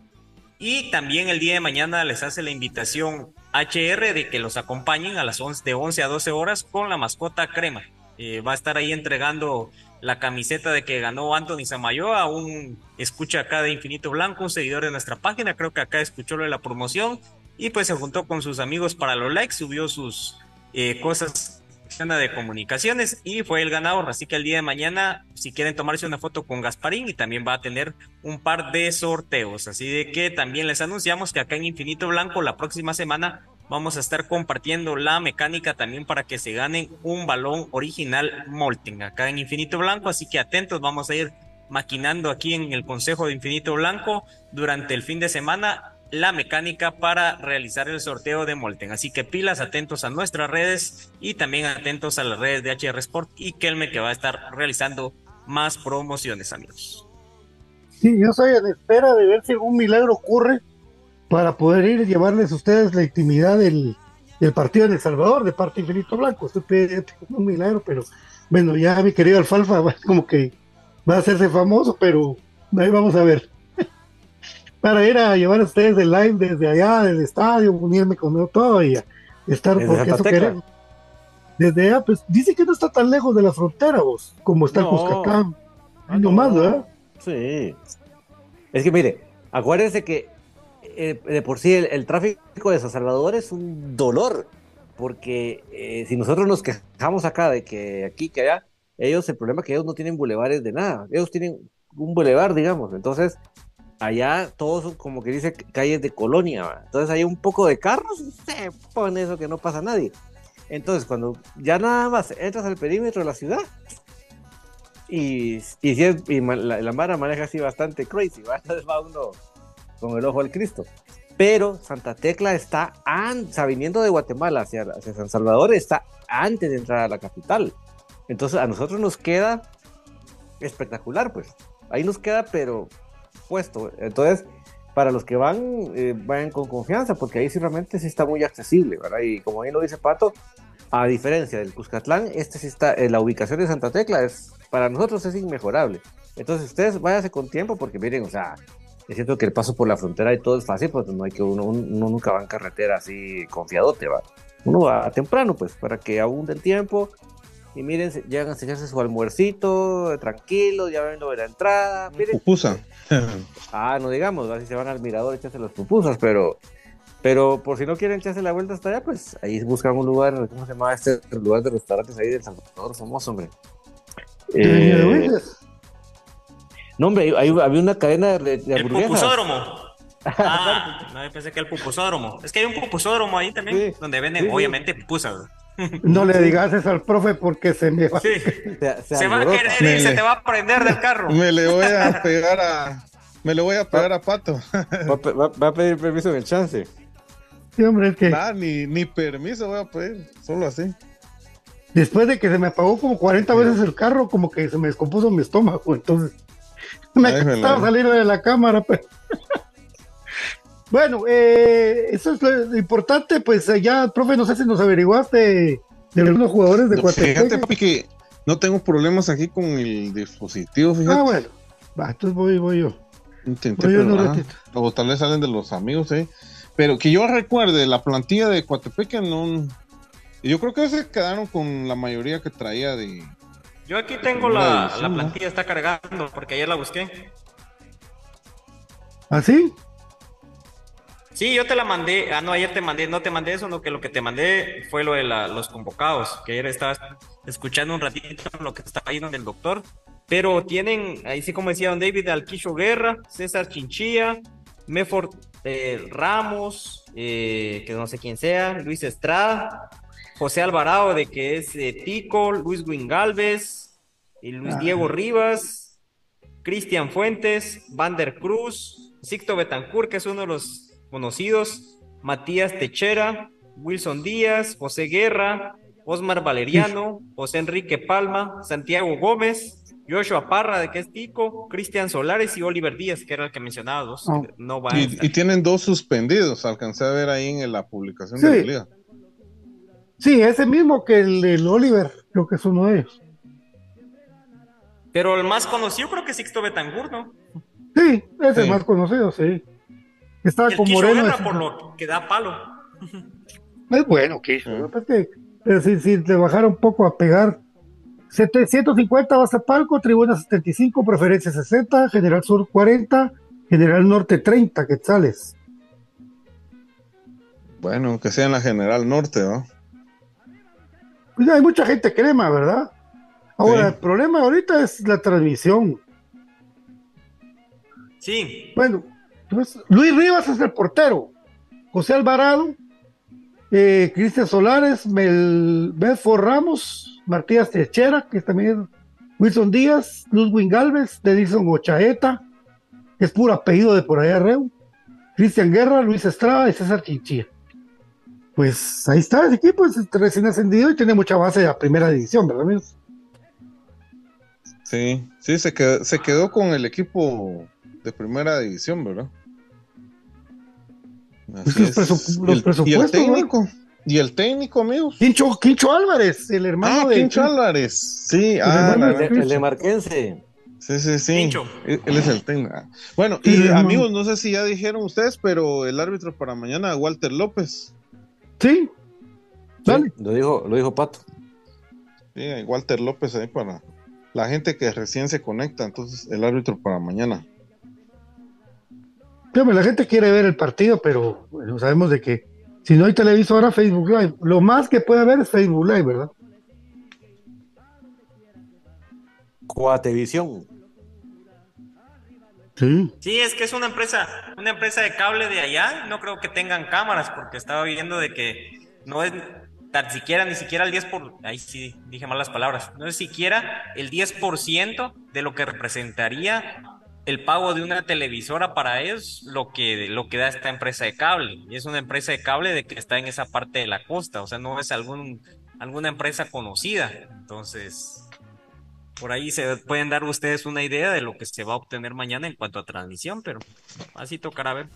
Y también el día de mañana les hace la invitación HR de que los acompañen a las 11, de 11 a 12 horas con la mascota Crema. Eh, va a estar ahí entregando la camiseta de que ganó Anthony Samayo a un escucha acá de Infinito Blanco, un seguidor de nuestra página, creo que acá escuchó lo de la promoción y pues se juntó con sus amigos para los likes, subió sus eh, cosas de comunicaciones y fue el ganador. Así que el día de mañana, si quieren tomarse una foto con Gasparín, y también va a tener un par de sorteos. Así de que también les anunciamos que acá en Infinito Blanco la próxima semana vamos a estar compartiendo la mecánica también para que se ganen un balón original Molten acá en Infinito Blanco. Así que atentos, vamos a ir maquinando aquí en el Consejo de Infinito Blanco durante el fin de semana la mecánica para realizar el sorteo de Molten. Así que pilas, atentos a nuestras redes y también atentos a las redes de HR Sport y Kelme que va a estar realizando más promociones, amigos. Sí, yo estoy en espera de ver si algún milagro ocurre para poder ir y llevarles a ustedes la intimidad del, partido en El Salvador de parte Infinito Blanco. Estoy pidiendo un milagro, pero Bueno, ya mi querido Alfalfa [LAUGHS] como que va a hacerse famoso, pero ahí vamos a ver. [LAUGHS] Para ir a llevar a ustedes el live desde allá, del estadio, unirme con todo y estar porque eso queremos. Desde allá, pues dice que no está tan lejos de la frontera, vos, como está el Cuscatán. Ah, no. más, ¿verdad? Sí. Es que mire, acuérdense que eh, de por sí el, tráfico de San Salvador es un dolor, porque eh, si nosotros nos quejamos acá de que aquí, que allá, ellos, el problema es que ellos no tienen bulevares de nada, ellos tienen un bulevar, digamos, entonces allá todos son como que dice calles de colonia, entonces hay un poco de carros y se pone eso que no pasa nadie. Entonces, cuando ya nada más entras al perímetro de la ciudad, y, y, si es, la, la, Mara maneja así bastante crazy, va [LAUGHS] uno con el ojo al Cristo. Pero Santa Tecla está, an, viniendo de Guatemala hacia, hacia San Salvador, está antes de entrar a la capital. Entonces a nosotros nos queda espectacular, pues. Ahí nos queda, pero puesto. Entonces, para los que van, eh, vayan con confianza, porque ahí sí realmente sí está muy accesible, ¿verdad? Y como ahí lo dice Pato, a diferencia del Cuscatlán, este sí está, eh, la ubicación de Santa Tecla es, para nosotros es inmejorable. Entonces ustedes váyanse con tiempo, porque miren, o sea, es cierto que el paso por la frontera y todo es fácil, pero no hay que uno, uno nunca va en carretera así confiadote, va. Uno va temprano, pues, para que abunde el tiempo, y miren, llegan a enseñarse su almuercito, tranquilo, ya ven lo de la entrada. Pupusa. [LAUGHS] ah, no digamos, así se van al mirador echarse las pupusas, pero, pero por si no quieren echarse la vuelta hasta allá, pues ahí buscan un lugar, ¿cómo se llama este lugar de restaurantes ahí del Salvador famoso, hombre? Eh, no, hombre, había una cadena de, de El pupusódromo. [LAUGHS] Ah, no, pensé que el pupusódromo. Es que hay un pupusódromo ahí también, donde venden, obviamente, pupusas. [LAUGHS] No le digas eso al profe porque se me va, sí. se, va a querer y se te va a prender del carro. [LAUGHS] Me le voy a pegar a. Me le voy a pegar a Pato. Va, a pedir permiso en el chance. Sí, hombre, es que. Ah, ni, ni permiso voy a pedir, solo así. Después de que se me apagó como 40 veces el carro, como que se me descompuso mi estómago, entonces. Me costaba salir de la cámara, pero. [LAUGHS] Bueno, eh, eso es lo importante, pues eh, ya, profe, no sé si nos averiguaste de algunos jugadores de no, Fíjate, papi, que no tengo problemas aquí con el dispositivo, fíjate. Ah, bueno, va, entonces voy, voy yo. Intenté, pero, ah, o tal vez salen de los amigos, eh. Pero que yo recuerde, la plantilla de Coatepeque no... Yo creo que se quedaron con la mayoría que traía de... Yo aquí tengo la, la plantilla, está cargando, porque ayer la busqué. ¿Ah, sí? Sí, yo te la mandé. Ah, no, ayer te mandé, no te mandé eso, no, que lo que te mandé fue lo de los convocados, que ayer estabas escuchando un ratito lo que estaba yendo del doctor. Pero tienen, ahí sí como decía don David, Alquicho Guerra, César Chinchilla, Mefor eh, Ramos, eh, que no sé quién sea, Luis Estrada, José Alvarado, de que es eh, Tico, Luis Guingalves, y Luis ah. Diego Rivas, Cristian Fuentes, Vander Cruz, Sicto Betancourt, que es uno de los conocidos, Matías Techera, Wilson Díaz, José Guerra, Osmar Valeriano, José Enrique Palma, Santiago Gómez, Joshua Parra, de que es Tico, Cristian Solares y Oliver Díaz, que era el que mencionaba, oh. no y, tienen dos suspendidos, alcancé a ver ahí en la publicación de la liga. Sí, ese mismo que el, Oliver, creo que es uno de ellos. Pero el más conocido creo que es Sixto Betangur, ¿no? Sí, es el más conocido, sí. Estaba con Moreno. por lo que da palo. Es bueno, que pero si, si te bajara un poco a pegar 750 base palco, tribuna 75, preferencia 60, general sur 40, general norte 30 quetzales. Bueno, que sea en la general norte, ¿no? Pues hay mucha gente crema, ¿verdad? Ahora, el problema ahorita es la transmisión. Sí. Bueno, Luis Rivas es el portero. José Alvarado, eh, Cristian Solares, Mel, Belfort Ramos, Martínez Techera, que también Wilson Díaz, Luz Galvez, Denison Ochaeta, que es puro apellido de por allá Reu, Cristian Guerra, Luis Estrada y César Chinchilla. Pues ahí está el equipo, es recién ascendido y tiene mucha base de la primera división, ¿verdad, amigos? Sí, sí, se quedó, se quedó con el equipo de primera división, ¿verdad? los, presupuestos. ¿Y el técnico, amigos? Quincho, Quincho Álvarez, el hermano ah, de Quincho Álvarez. Sí, ah, hermano la- de- El, el de Marquense. sí, sí, sí. Quincho. Él él es el técnico. Bueno, Sí, y amigos, no sé si ya dijeron ustedes, pero el árbitro para mañana, Walter López. Sí. Dale. Sí, lo dijo, lo dijo Pato. Sí, Walter López ahí para la gente que recién se conecta. Entonces, el árbitro para mañana. Hombre, la gente quiere ver el partido, pero bueno, sabemos de que si no hay televisora, Facebook Live. Lo más que puede haber es Facebook Live, ¿verdad? Coatevisión. Sí. Sí, es que es una empresa, una empresa de cable de allá. No creo que tengan cámaras, porque estaba viendo de que no es tan siquiera, ni siquiera el 10 por, ahí sí dije malas palabras, no es siquiera el 10% de lo que representaría el pago de una televisora para ellos, lo que, lo que da esta empresa de cable. Y es una empresa de cable de que está en esa parte de la costa, o sea, no es algún, alguna empresa conocida. Entonces, por ahí se pueden dar ustedes una idea de lo que se va a obtener mañana en cuanto a transmisión, pero así tocará ver.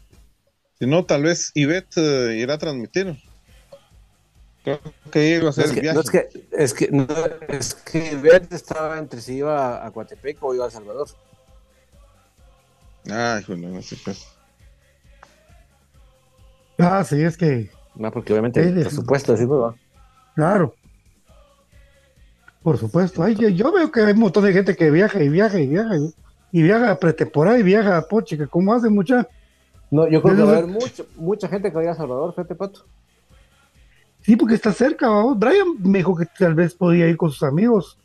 Si no, tal vez Ivette eh, irá a transmitir. Creo que iba a No hacer es el que, viaje. no es que, es que, no, es que Bert estaba entre si iba a Coatepec o iba a Salvador. Ay, bueno, no sé qué. Ah, sí, es que, No, porque obviamente Sí, el sí. presupuesto así no va. claro. Por supuesto. Ay, yo- yo veo que hay un montón de gente que viaja y viaja y viaja y, y viaja a pretemporada y viaja a Pochica. ¿Cómo hace mucha? No, yo creo que va a haber mucho, mucha gente que va a ir a Salvador, fíjate, Pato. Sí, porque está cerca, vamos. Brian me dijo que tal vez podía ir con sus amigos.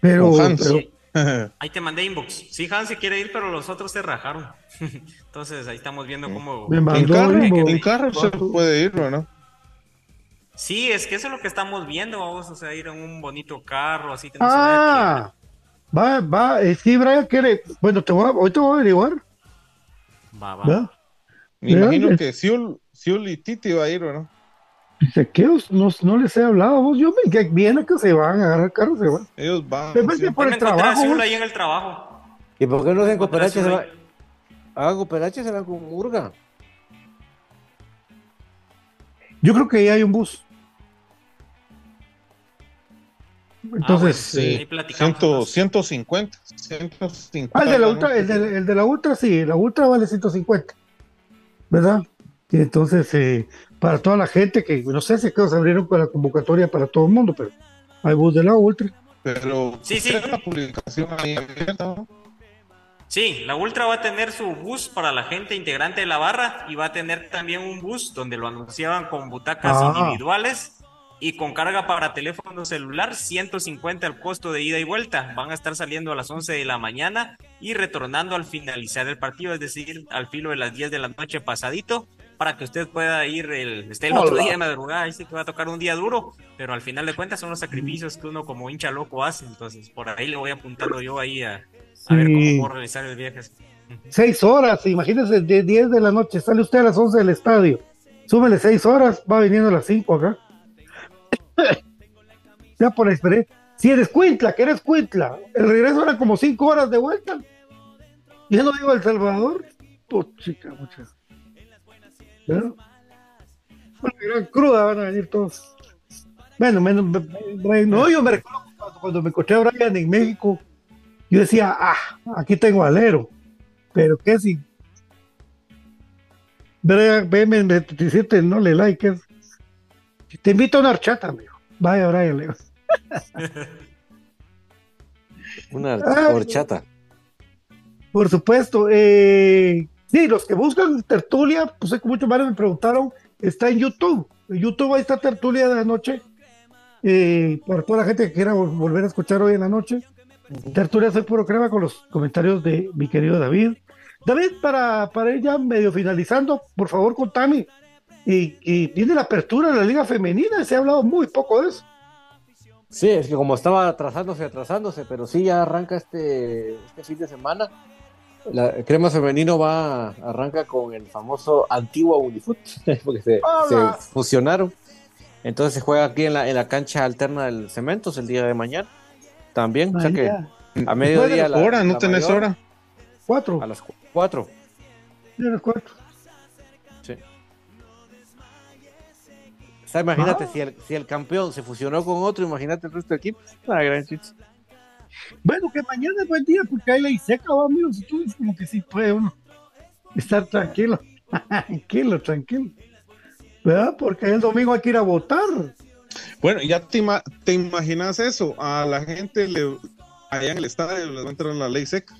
Pero, Con Hans. pero- [LAUGHS] Ahí te mandé inbox. Sí, Hans se quiere ir, pero los otros se rajaron. [LAUGHS] Entonces ahí estamos viendo cómo. Me En mandó carro, inbox. en carro se puede ir, ¿no? Sí, es que eso es lo que estamos viendo, vamos, o sea, ir en un bonito carro, así. que no se Ah, va, va, eh, sí, Brian quiere. Bueno, te voy a, hoy te voy a averiguar. Va, va. ¿verdad? Me Vean, imagino que Siul, Siul y Titi va a ir, ¿no? Dice que no, no les he hablado, vos. Yo me que viene que se van a agarrar el carro, se van. Ellos van. Depende sí. por el trabajo. Vos. ahí en el trabajo. ¿Y por qué no se Cooperache se va? ahí. Hagan Cooperache se van con Murga. Yo creo que ya hay un bus. Entonces, Sí, Ahí platicamos ciento- más. 150. 150 ah, el de la ultra, el de, el de la ultra, sí, la ultra vale 150, ¿verdad? Y entonces, eh, para toda la gente que, no sé si se abrieron con la convocatoria para todo el mundo, pero hay bus de la ultra. Pero Sí, sí. la publicación ahí abierta, ¿no? Sí, la Ultra va a tener su bus para la gente integrante de la barra y va a tener también un bus donde lo anunciaban con butacas Ah. individuales y con carga para teléfono celular, 150 el costo de ida y vuelta. Van a estar saliendo a las 11 de la mañana y retornando al finalizar el partido, es decir, al filo de las 10 de la noche pasadito, para que usted pueda ir el, esté el otro día de madrugada. Sí que va a tocar un día duro, pero al final de cuentas son los sacrificios que uno como hincha loco hace. Entonces, por ahí le voy apuntando yo ahí a, a ver cómo puedo realizar el viaje. Seis horas, imagínense, de 10 de la noche, sale usted a las 11 del estadio, súbele seis horas, va viniendo a las 5 acá. Ya por experiencia. Si eres Cuintla, que eres Cuintla, el regreso era como 5 horas de vuelta. Ya no digo El Salvador. Oh, chica, mucha. ¿Ya? Una gran cruda van a venir todos. Bueno, menos, no, yo me recuerdo cuando, cuando me encontré a Brian en México, yo decía, ah, aquí tengo alero. Pero qué si. Brian, BM27, no le like. Te invito a una horchata, amigo. Vaya, Brian, le digo. [LAUGHS] Una [LAUGHS] horchata. Por supuesto. Eh, sí, los que buscan tertulia, pues sé que muchos varios me preguntaron, está en YouTube. En YouTube ahí está tertulia de la noche. Eh, para toda la gente que quiera vol- volver a escuchar hoy en la noche. Tertulia soy puro crema con los comentarios de mi querido David. David, para, para ir ya medio finalizando, por favor, contame. Y, y viene la apertura de la Liga Femenina, se ha hablado muy poco de eso. Sí, es que como estaba atrasándose, atrasándose, pero sí ya arranca este, este fin de semana. La Crema Femenino va, arranca con el famoso Antigua Unifoot, [LAUGHS] porque se, fusionaron. Entonces se juega aquí en la, en la cancha alterna del Cementos el día de mañana. También, o sea que a mediodía. la- Hora, no la tenés mayor, hora. Cuatro. A las cu- cuatro. Ya las cuatro. O sea, imagínate, si, el, si el campeón se fusionó con otro, imagínate el resto del equipo. Ah, gran Bueno, que mañana es buen día porque hay ley seca, va, amigos. Entonces, como que sí puede uno estar tranquilo. [LAUGHS] tranquilo, tranquilo. ¿Verdad? Porque el domingo hay que ir a votar. Bueno, ya te, te imaginas eso. A la gente le, allá en el estadio les va a entrar la ley seca.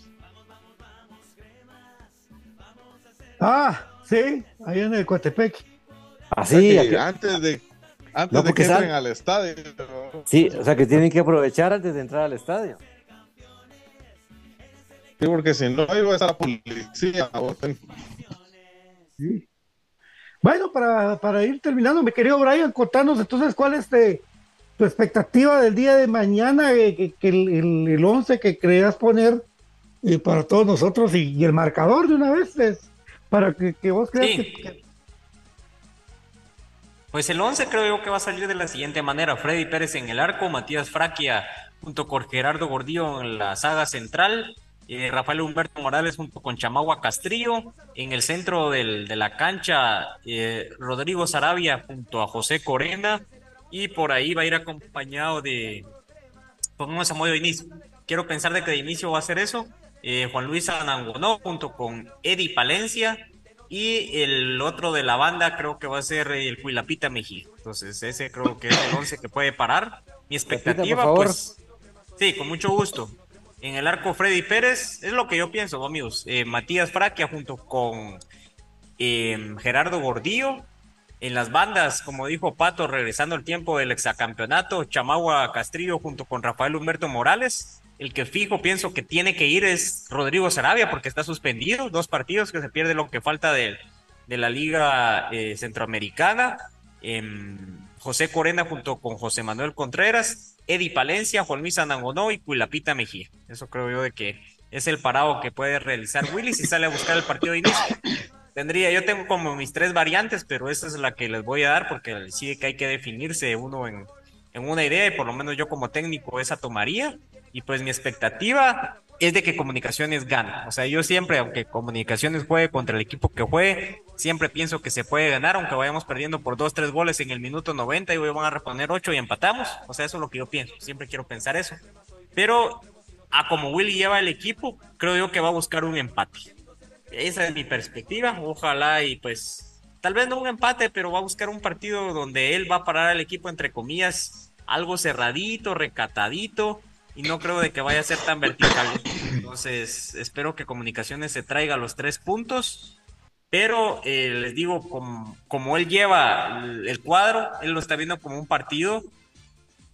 Ah, sí, ahí en el Coatepec. Así, antes de antes de que entren al estadio. Sí, o sea que tienen que aprovechar antes de entrar al estadio. Sí, porque si no iba a estar la policía. Sí. Bueno, para, ir terminando, mi querido Brian, contanos entonces cuál es este, tu expectativa del día de mañana, eh, que, el, el, 11 que creas poner eh, para todos nosotros y, el marcador de una vez, para que, vos creas que, Pues el 11 creo yo que va a salir de la siguiente manera. Freddy Pérez en el arco, Matías Fraquia junto con Gerardo Gordillo en la saga central, eh, Rafael Humberto Morales junto con Chamagua Castrillo, en el centro del, de la cancha eh, Rodrigo Sarabia junto a José Corena y por ahí va a ir acompañado de, pongamos a modo de inicio, quiero pensar de que de inicio va a ser eso, eh, Juan Luis Anangonó junto con Eddie Palencia y el otro de la banda creo que va a ser el Cuilapita Mejía. Entonces ese creo que es el once que puede parar. Mi expectativa, pues, sí, con mucho gusto. En el arco Freddy Pérez, es lo que yo pienso, amigos. Eh, Matías Fraquia junto con em, Gerardo Gordillo. En las bandas, como dijo Pato, regresando al tiempo del exacampeonato, Chamagua Castrillo junto con Rafael Humberto Morales. El que fijo pienso que tiene que ir es Rodrigo Sarabia porque está suspendido. Dos partidos que se pierde lo que falta de, la Liga eh, Centroamericana. Em, José Corena junto con José Manuel Contreras Eddie Palencia, Juan Luis Anangonó y Cuilapita Mejía. Eso creo yo de que es el parado que puede realizar Willy si sale a buscar el partido de inicio. Tendría, yo tengo como mis tres variantes, pero esa es la que les voy a dar porque sí que hay que definirse uno en, en una idea y por lo menos yo como técnico esa tomaría. Y pues mi expectativa es de que Comunicaciones gane. O sea, yo siempre, aunque Comunicaciones juegue contra el equipo que juegue, siempre pienso que se puede ganar, aunque vayamos perdiendo por dos, tres goles en el minuto 90 y hoy van a reponer ocho y empatamos. O sea, eso es lo que yo pienso. Siempre quiero pensar eso. Pero a como Willy lleva el equipo, creo yo que va a buscar un empate. Esa es mi perspectiva. Ojalá y pues, tal vez no un empate, pero va a buscar un partido donde él va a parar al equipo, entre comillas, algo cerradito, recatadito y no creo de que vaya a ser tan vertical. Entonces, espero que Comunicaciones se traiga los tres puntos. Pero eh, les digo, como, como, él lleva el cuadro, él lo está viendo como un partido,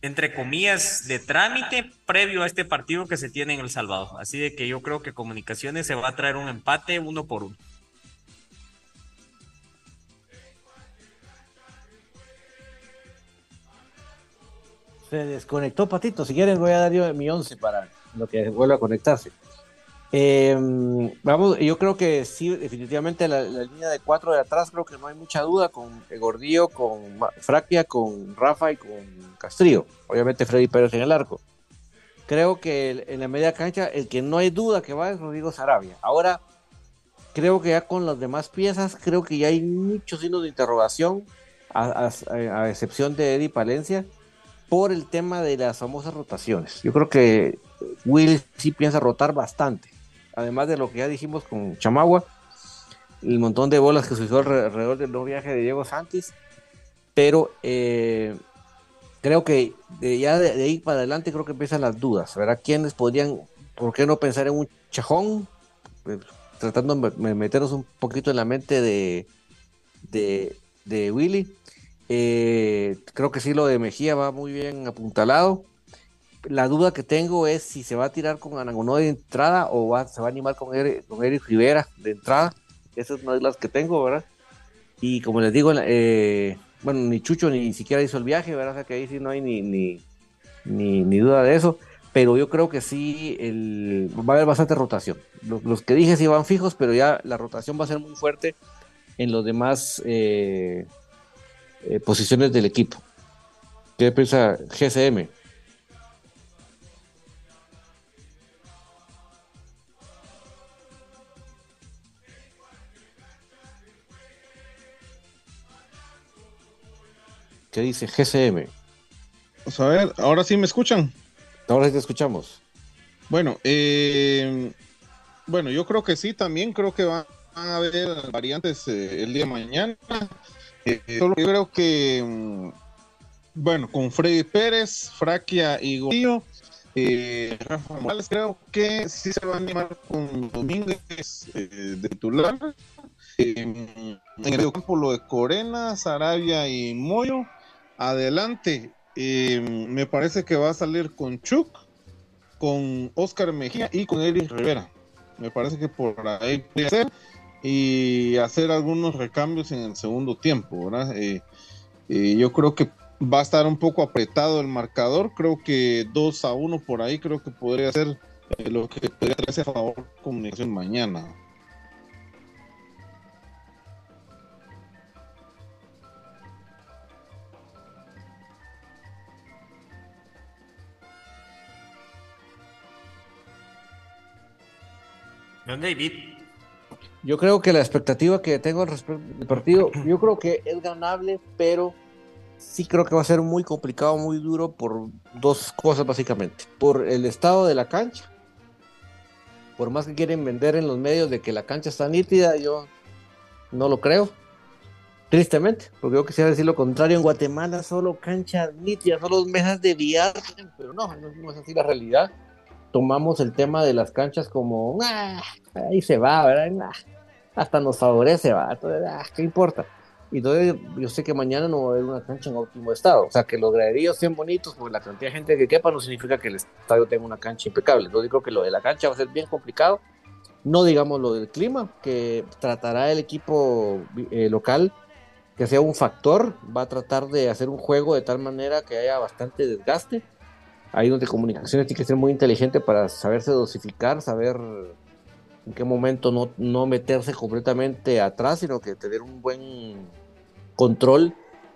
entre comillas, de trámite previo a este partido que se tiene en El Salvador. Así de que yo creo que Comunicaciones se va a traer un empate uno por uno. Se desconectó Patito. Si quieren voy a dar yo mi 11 para lo que vuelva a conectarse. Eh, vamos, yo creo que sí, definitivamente la, línea de cuatro de atrás creo que no hay mucha duda con Gordillo, con Fraquia, con Rafa y con Castrillo. Obviamente Freddy Pérez en el arco. Creo que en la media cancha el que no hay duda que va es Rodrigo Sarabia. Ahora, creo que ya con las demás piezas, creo que ya hay muchos signos de interrogación, a, excepción de Eddie Palencia por el tema de las famosas rotaciones. Yo creo que Will sí piensa rotar bastante. Además de lo que ya dijimos con Chamagua, el montón de bolas que se hizo alrededor del nuevo viaje de Diego Santis. Pero eh, creo que ya de, ahí para adelante creo que empiezan las dudas. ¿Verdad? ¿Quiénes podrían, por qué no pensar en un chajón? Pues, tratando de meternos un poquito en la mente de, de, de Willy eh, creo que sí, lo de Mejía va muy bien apuntalado. La duda que tengo es si se va a tirar con Anangonó de entrada o se va a animar con Eric, con Rivera de entrada. Esa es una de las que tengo, ¿verdad? Y como les digo, eh, bueno, ni Chucho ni siquiera hizo el viaje, ¿verdad? O sea que ahí sí no hay ni, ni, ni, duda de eso. Pero yo creo que sí el, va a haber bastante rotación. Los, que dije sí van fijos, pero ya la rotación va a ser muy fuerte en los demás eh, eh, posiciones del equipo. ¿Qué piensa GCM? ¿Qué dice GCM? Vamos a ver, ahora sí me escuchan. Ahora sí te escuchamos. Bueno, eh, bueno, yo creo que sí, también creo que van a haber variantes eh, el día de mañana. Eh, yo creo que, mm, bueno, con Freddy Pérez, Fraquia y Gordillo, eh, Rafa Morales, creo que sí se va a animar con Domínguez eh, de titular. Eh, en el campo lo de Corena, Sarabia y Moyo. Adelante, eh, me parece que va a salir con Chuck, con Oscar Mejía y con Eric Rivera. Me parece que por ahí puede ser y hacer algunos recambios en el segundo tiempo, ¿verdad? Eh, eh, yo creo que va a estar un poco apretado el marcador, creo que 2 a 1 por ahí, creo que podría ser eh, lo que podría traerse a favor comunicación mañana. Don David. Yo creo que la expectativa que tengo al respecto del partido, yo creo que es ganable, pero sí creo que va a ser muy complicado, muy duro por dos cosas básicamente. Por el estado de la cancha. Por más que quieren vender en los medios de que la cancha está nítida, yo no lo creo. Tristemente, porque yo quisiera decir lo contrario, en Guatemala solo cancha nítida, solo mesas de billar, pero no, no es así la realidad. Tomamos el tema de las canchas como, "Ah, ahí se va, ¿verdad? Ah, hasta nos favorece, va, entonces, ah, ¿qué importa? Y entonces yo sé que mañana no va a haber una cancha en óptimo estado, o sea que los graderíos sean bonitos, porque la cantidad de gente que quepa no significa que el estadio tenga una cancha impecable. Entonces yo creo que lo de la cancha va a ser bien complicado, no digamos lo del clima, que tratará el equipo eh, local que sea un factor, va a tratar de hacer un juego de tal manera que haya bastante desgaste. Ahí donde comunicaciones tiene que ser muy inteligente para saberse dosificar, saber en qué momento no, no meterse completamente atrás, sino que tener un buen control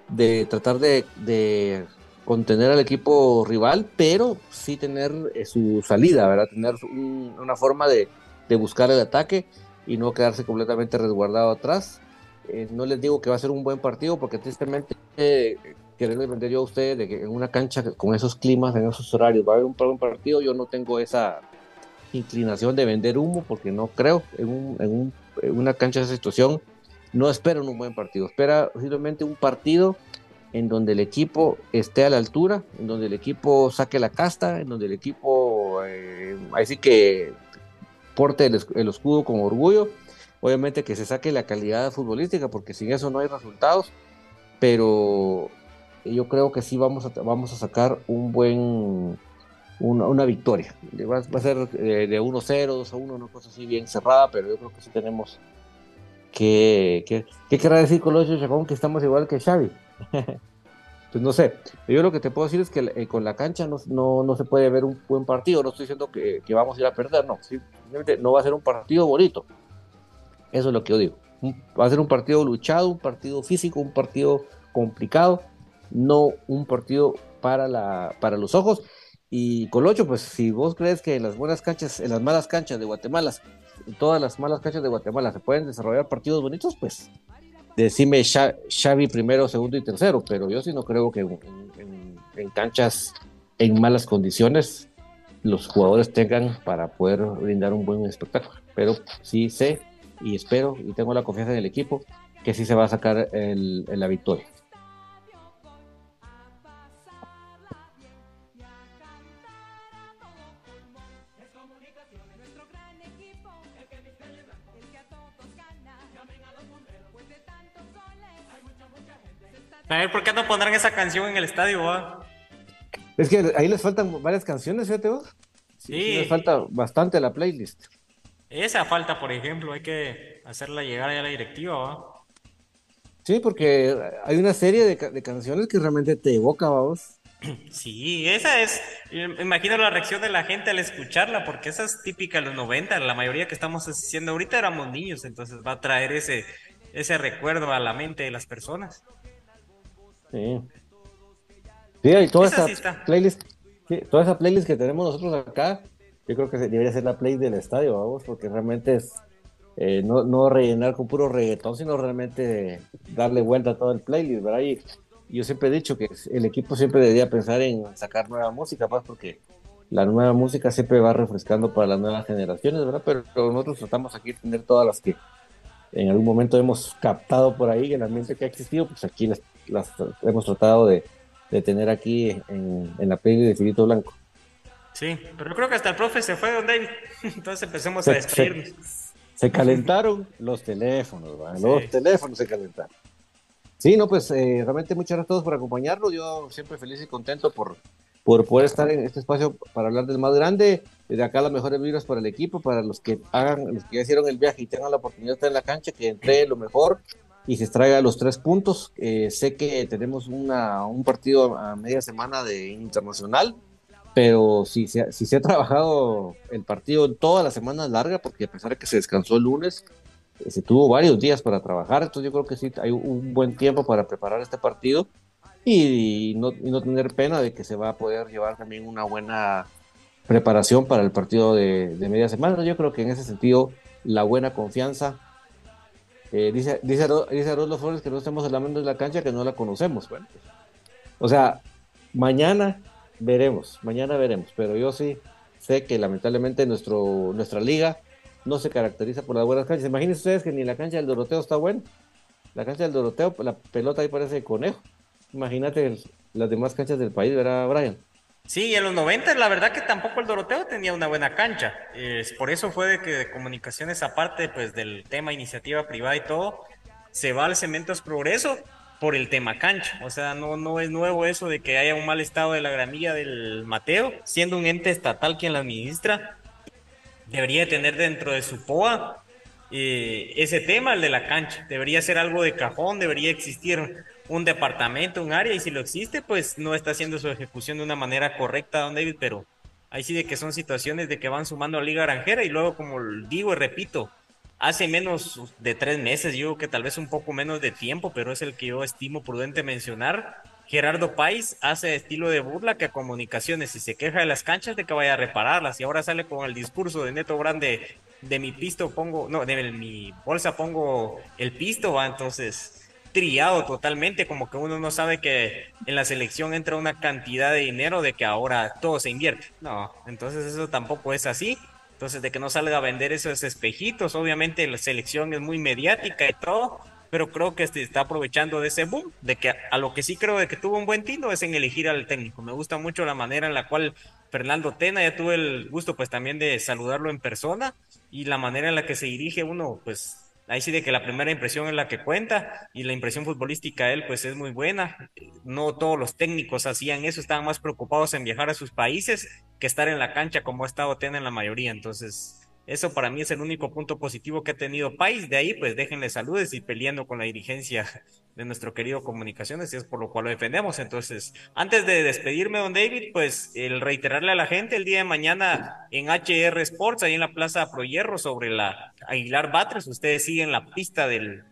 de tratar de, de contener al equipo rival, pero sí tener eh, su salida, ¿verdad? Tener un- una forma de, de buscar el ataque y no quedarse completamente resguardado atrás. Eh, no les digo que va a ser un buen partido porque tristemente eh, quererles yo a ustedes de que en una cancha con esos climas, en esos horarios va a haber un buen partido, yo no tengo esa inclinación de vender humo porque no creo en, un- en un- en una cancha de esa situación. No espero un buen partido, espera simplemente un partido en donde el equipo esté a la altura, en donde el equipo saque la casta, en donde el equipo, eh, ahí sí que porte el, el escudo con orgullo. Obviamente que se saque la calidad futbolística, porque sin eso no hay resultados, pero yo creo que sí vamos a, vamos a sacar un buen, una, una victoria. Va, va a ser eh, de 1-0, 2-1, una cosa así bien cerrada, pero yo creo que sí tenemos que... que ¿Qué querrá decir Colosio Chacón que estamos igual que Xavi? [LAUGHS] pues no sé, yo lo que te puedo decir es que eh, con la cancha no, no, no se puede ver un buen partido, no estoy diciendo que, que vamos a ir a perder, no, simplemente no va a ser un partido bonito, eso es lo que yo digo, Un- va a ser un partido luchado, un partido físico, un partido complicado, no un partido para, la, para los ojos, y Colocho, pues si vos crees que en las buenas canchas, en las malas canchas de Guatemala, en todas las malas canchas de Guatemala se pueden desarrollar partidos bonitos, pues decime Xa- Xavi primero, segundo y tercero, pero yo sí no creo que en, canchas en malas condiciones los jugadores tengan para poder brindar un buen espectáculo. Pero sí sé y espero y tengo la confianza en el equipo que sí se va a sacar el- la victoria. A ver, ¿por qué no pondrán esa canción en el estadio, va? Es que ahí les faltan varias canciones, fíjate vos. Sí. Sí, les falta bastante la playlist. Esa falta, por ejemplo, hay que hacerla llegar a la directiva, va. Sí, porque hay una serie de, ca- de canciones que realmente te evoca, vamos. [CLEARS THROAT] Sí, esa es. im- Imagino la reacción de la gente al escucharla, porque esa es típica de los 90. La mayoría que estamos haciendo ahorita éramos niños, entonces va a traer ese, ese recuerdo a la mente de las personas. Sí. Sí, y toda Esa esa sí está. playlist, sí, toda esa playlist que tenemos nosotros acá, yo creo que debería ser la playlist del estadio, vamos, porque realmente es eh, no, no rellenar con puro reggaetón, sino realmente darle vuelta a todo el playlist, ¿verdad? Y yo siempre he dicho que el equipo siempre debería pensar en sacar nueva música, más pues, porque la nueva música siempre va refrescando para las nuevas generaciones, ¿verdad? Pero, nosotros tratamos aquí de tener todas las que en algún momento hemos captado por ahí, el ambiente que ha existido, pues aquí las, hemos tratado de, tener aquí en, la peli de Filito Blanco. Sí, pero creo que hasta el profe se fue, don David. [LAUGHS] Entonces empecemos a despedirnos. Se, calentaron los teléfonos, ¿verdad? los teléfonos se calentaron. Sí, no, pues eh, realmente muchas gracias a todos por acompañarnos. Yo siempre feliz y contento por, por poder estar en este espacio para hablar del más grande. Desde acá las mejores vibras para el equipo, para los que hagan, los que ya hicieron el viaje y tengan la oportunidad de estar en la cancha, que entre lo mejor y se extraiga los tres puntos. Eh, sé que tenemos una, un partido a media semana de internacional, pero si se, si se ha trabajado el partido en toda la semana larga, porque a pesar de que se descansó el lunes, eh, se tuvo varios días para trabajar, entonces yo creo que sí hay un buen tiempo para preparar este partido y, no, tener pena de que se va a poder llevar también una buena preparación para el partido de, media semana. Yo creo que en ese sentido la buena confianza. Eh, dice, dice, dice Flores que no estemos hablando de la cancha que no la conocemos. Bueno, o sea, mañana veremos, mañana veremos, pero yo sí sé que lamentablemente nuestro, nuestra liga no se caracteriza por las buenas canchas. Imagínense ustedes que ni la cancha del Doroteo está buena. La cancha del Doroteo, la pelota ahí parece conejo. Imagínate las demás canchas del país, ¿verdad, Brian? Sí, en los 90 la verdad que tampoco el Doroteo tenía una buena cancha. Es, por eso fue de que de comunicaciones aparte pues del tema iniciativa privada y todo, se va al Cementos Progreso por el tema cancha. O sea, no, no es nuevo eso de que haya un mal estado de la gramilla del Mateo, siendo un ente estatal quien la administra, debería tener dentro de su POA eh, ese tema, el de la cancha. Debería ser algo de cajón, debería existir un departamento, un área, y si lo existe, pues no está haciendo su ejecución de una manera correcta, don David, pero ahí sí de que son situaciones de que van sumando a Liga Granjera y luego, como digo y repito, hace menos de tres meses, yo que tal vez un poco menos de tiempo, pero es el que yo estimo prudente mencionar. Gerardo País hace estilo de burla que a comunicaciones y se queja de las canchas de que vaya a repararlas y ahora sale con el discurso de Neto Grande de mi pisto pongo, no, de mi bolsa pongo el pisto, va entonces triado totalmente, como que uno no sabe que en la selección entra una cantidad de dinero de que ahora todo se invierte. No, entonces eso tampoco es así. Entonces, de que no salga a vender esos espejitos, obviamente la selección es muy mediática y todo, pero creo que se está aprovechando de ese boom, de que a lo que sí creo de que tuvo un buen tino es en elegir al técnico. Me gusta mucho la manera en la cual Fernando Tena, ya tuve el gusto pues también de saludarlo en persona y la manera en la que se dirige uno, pues ahí sí de que la primera impresión es la que cuenta y la impresión futbolística él pues es muy buena. No todos los técnicos hacían eso, estaban más preocupados en viajar a sus países que estar en la cancha como ha estado Tena en la mayoría. Entonces, eso para mí es el único punto positivo que ha tenido País. De ahí, pues déjenle saludes y peleando con la dirigencia de nuestro querido Comunicaciones, y es por lo cual lo defendemos. Entonces, antes de despedirme, don David, pues el reiterarle a la gente el día de mañana en HR Sports, ahí en la Plaza Proyerro, sobre la Aguilar Batres, ustedes siguen la pista del,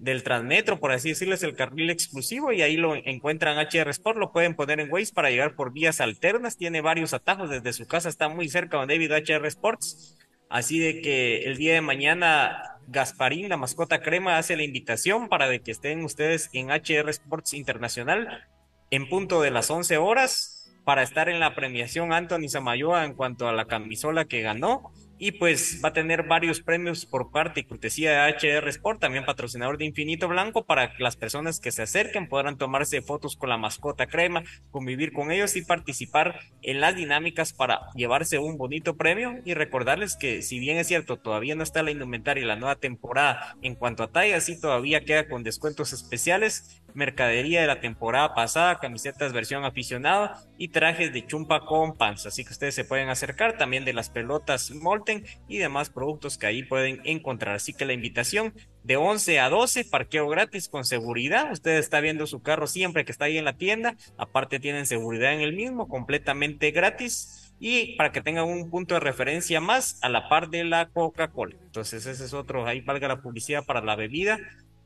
del Transmetro, por así decirles, el carril exclusivo, y ahí lo encuentran HR Sport, lo pueden poner en Waze para llegar por vías alternas, tiene varios atajos, desde su casa está muy cerca don David HR Sports, así de que el día de mañana Gasparín, la mascota crema, hace la invitación para de que estén ustedes en HR Sports Internacional en punto de las 11 horas para estar en la premiación Anthony Samayoa en cuanto a la camisola que ganó y pues va a tener varios premios por parte y cortesía de HR Sport, también patrocinador de Infinito Blanco, para que las personas que se acerquen podrán tomarse fotos con la mascota crema, convivir con ellos y participar en las dinámicas para llevarse un bonito premio. Y recordarles que, si bien es cierto, todavía no está la indumentaria la nueva temporada en cuanto a talla, sí todavía queda con descuentos especiales mercadería de la temporada pasada, camisetas versión aficionado y trajes de chumpa con panza. Así que ustedes se pueden acercar también de las pelotas Molten y demás productos que ahí pueden encontrar. Así que la invitación de 11 a 12, parqueo gratis con seguridad. Usted está viendo su carro siempre que está ahí en la tienda. Aparte tienen seguridad en el mismo, completamente gratis y para que tengan un punto de referencia más a la par de la Coca-Cola. Entonces ese es otro, ahí valga la publicidad para la bebida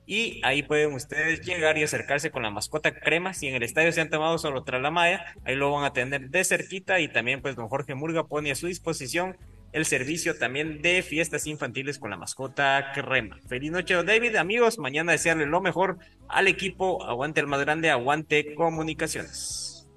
y ahí pueden ustedes llegar y acercarse con la mascota crema. Si en el estadio se han tomado solo tras la malla, ahí lo van a tener de cerquita. Y también, pues, don Jorge Murga pone a su disposición el servicio también de fiestas infantiles con la mascota crema. Feliz noche, don David. Amigos, mañana desearle lo mejor al equipo. Aguante el más grande, aguante comunicaciones.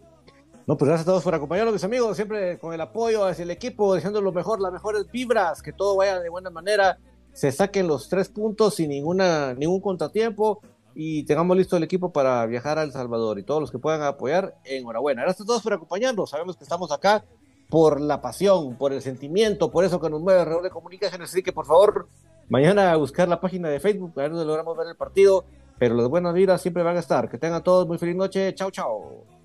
No, pues gracias a todos por acompañarnos, mis amigos, siempre con el apoyo hacia el equipo, deseando lo mejor, las mejores vibras, que todo vaya de buena manera, se saquen los tres puntos sin ninguna, ningún contratiempo y tengamos listo el equipo para viajar a El Salvador y todos los que puedan apoyar, enhorabuena. Gracias a todos por acompañarnos, sabemos que estamos acá por la pasión, por el sentimiento, por eso que nos mueve alrededor de comunicaciones. Así que por favor, mañana buscar la página de Facebook, a ver logramos ver el partido. Pero las buenas vidas siempre van a estar. Que tengan todos muy feliz noche. Chao, chao.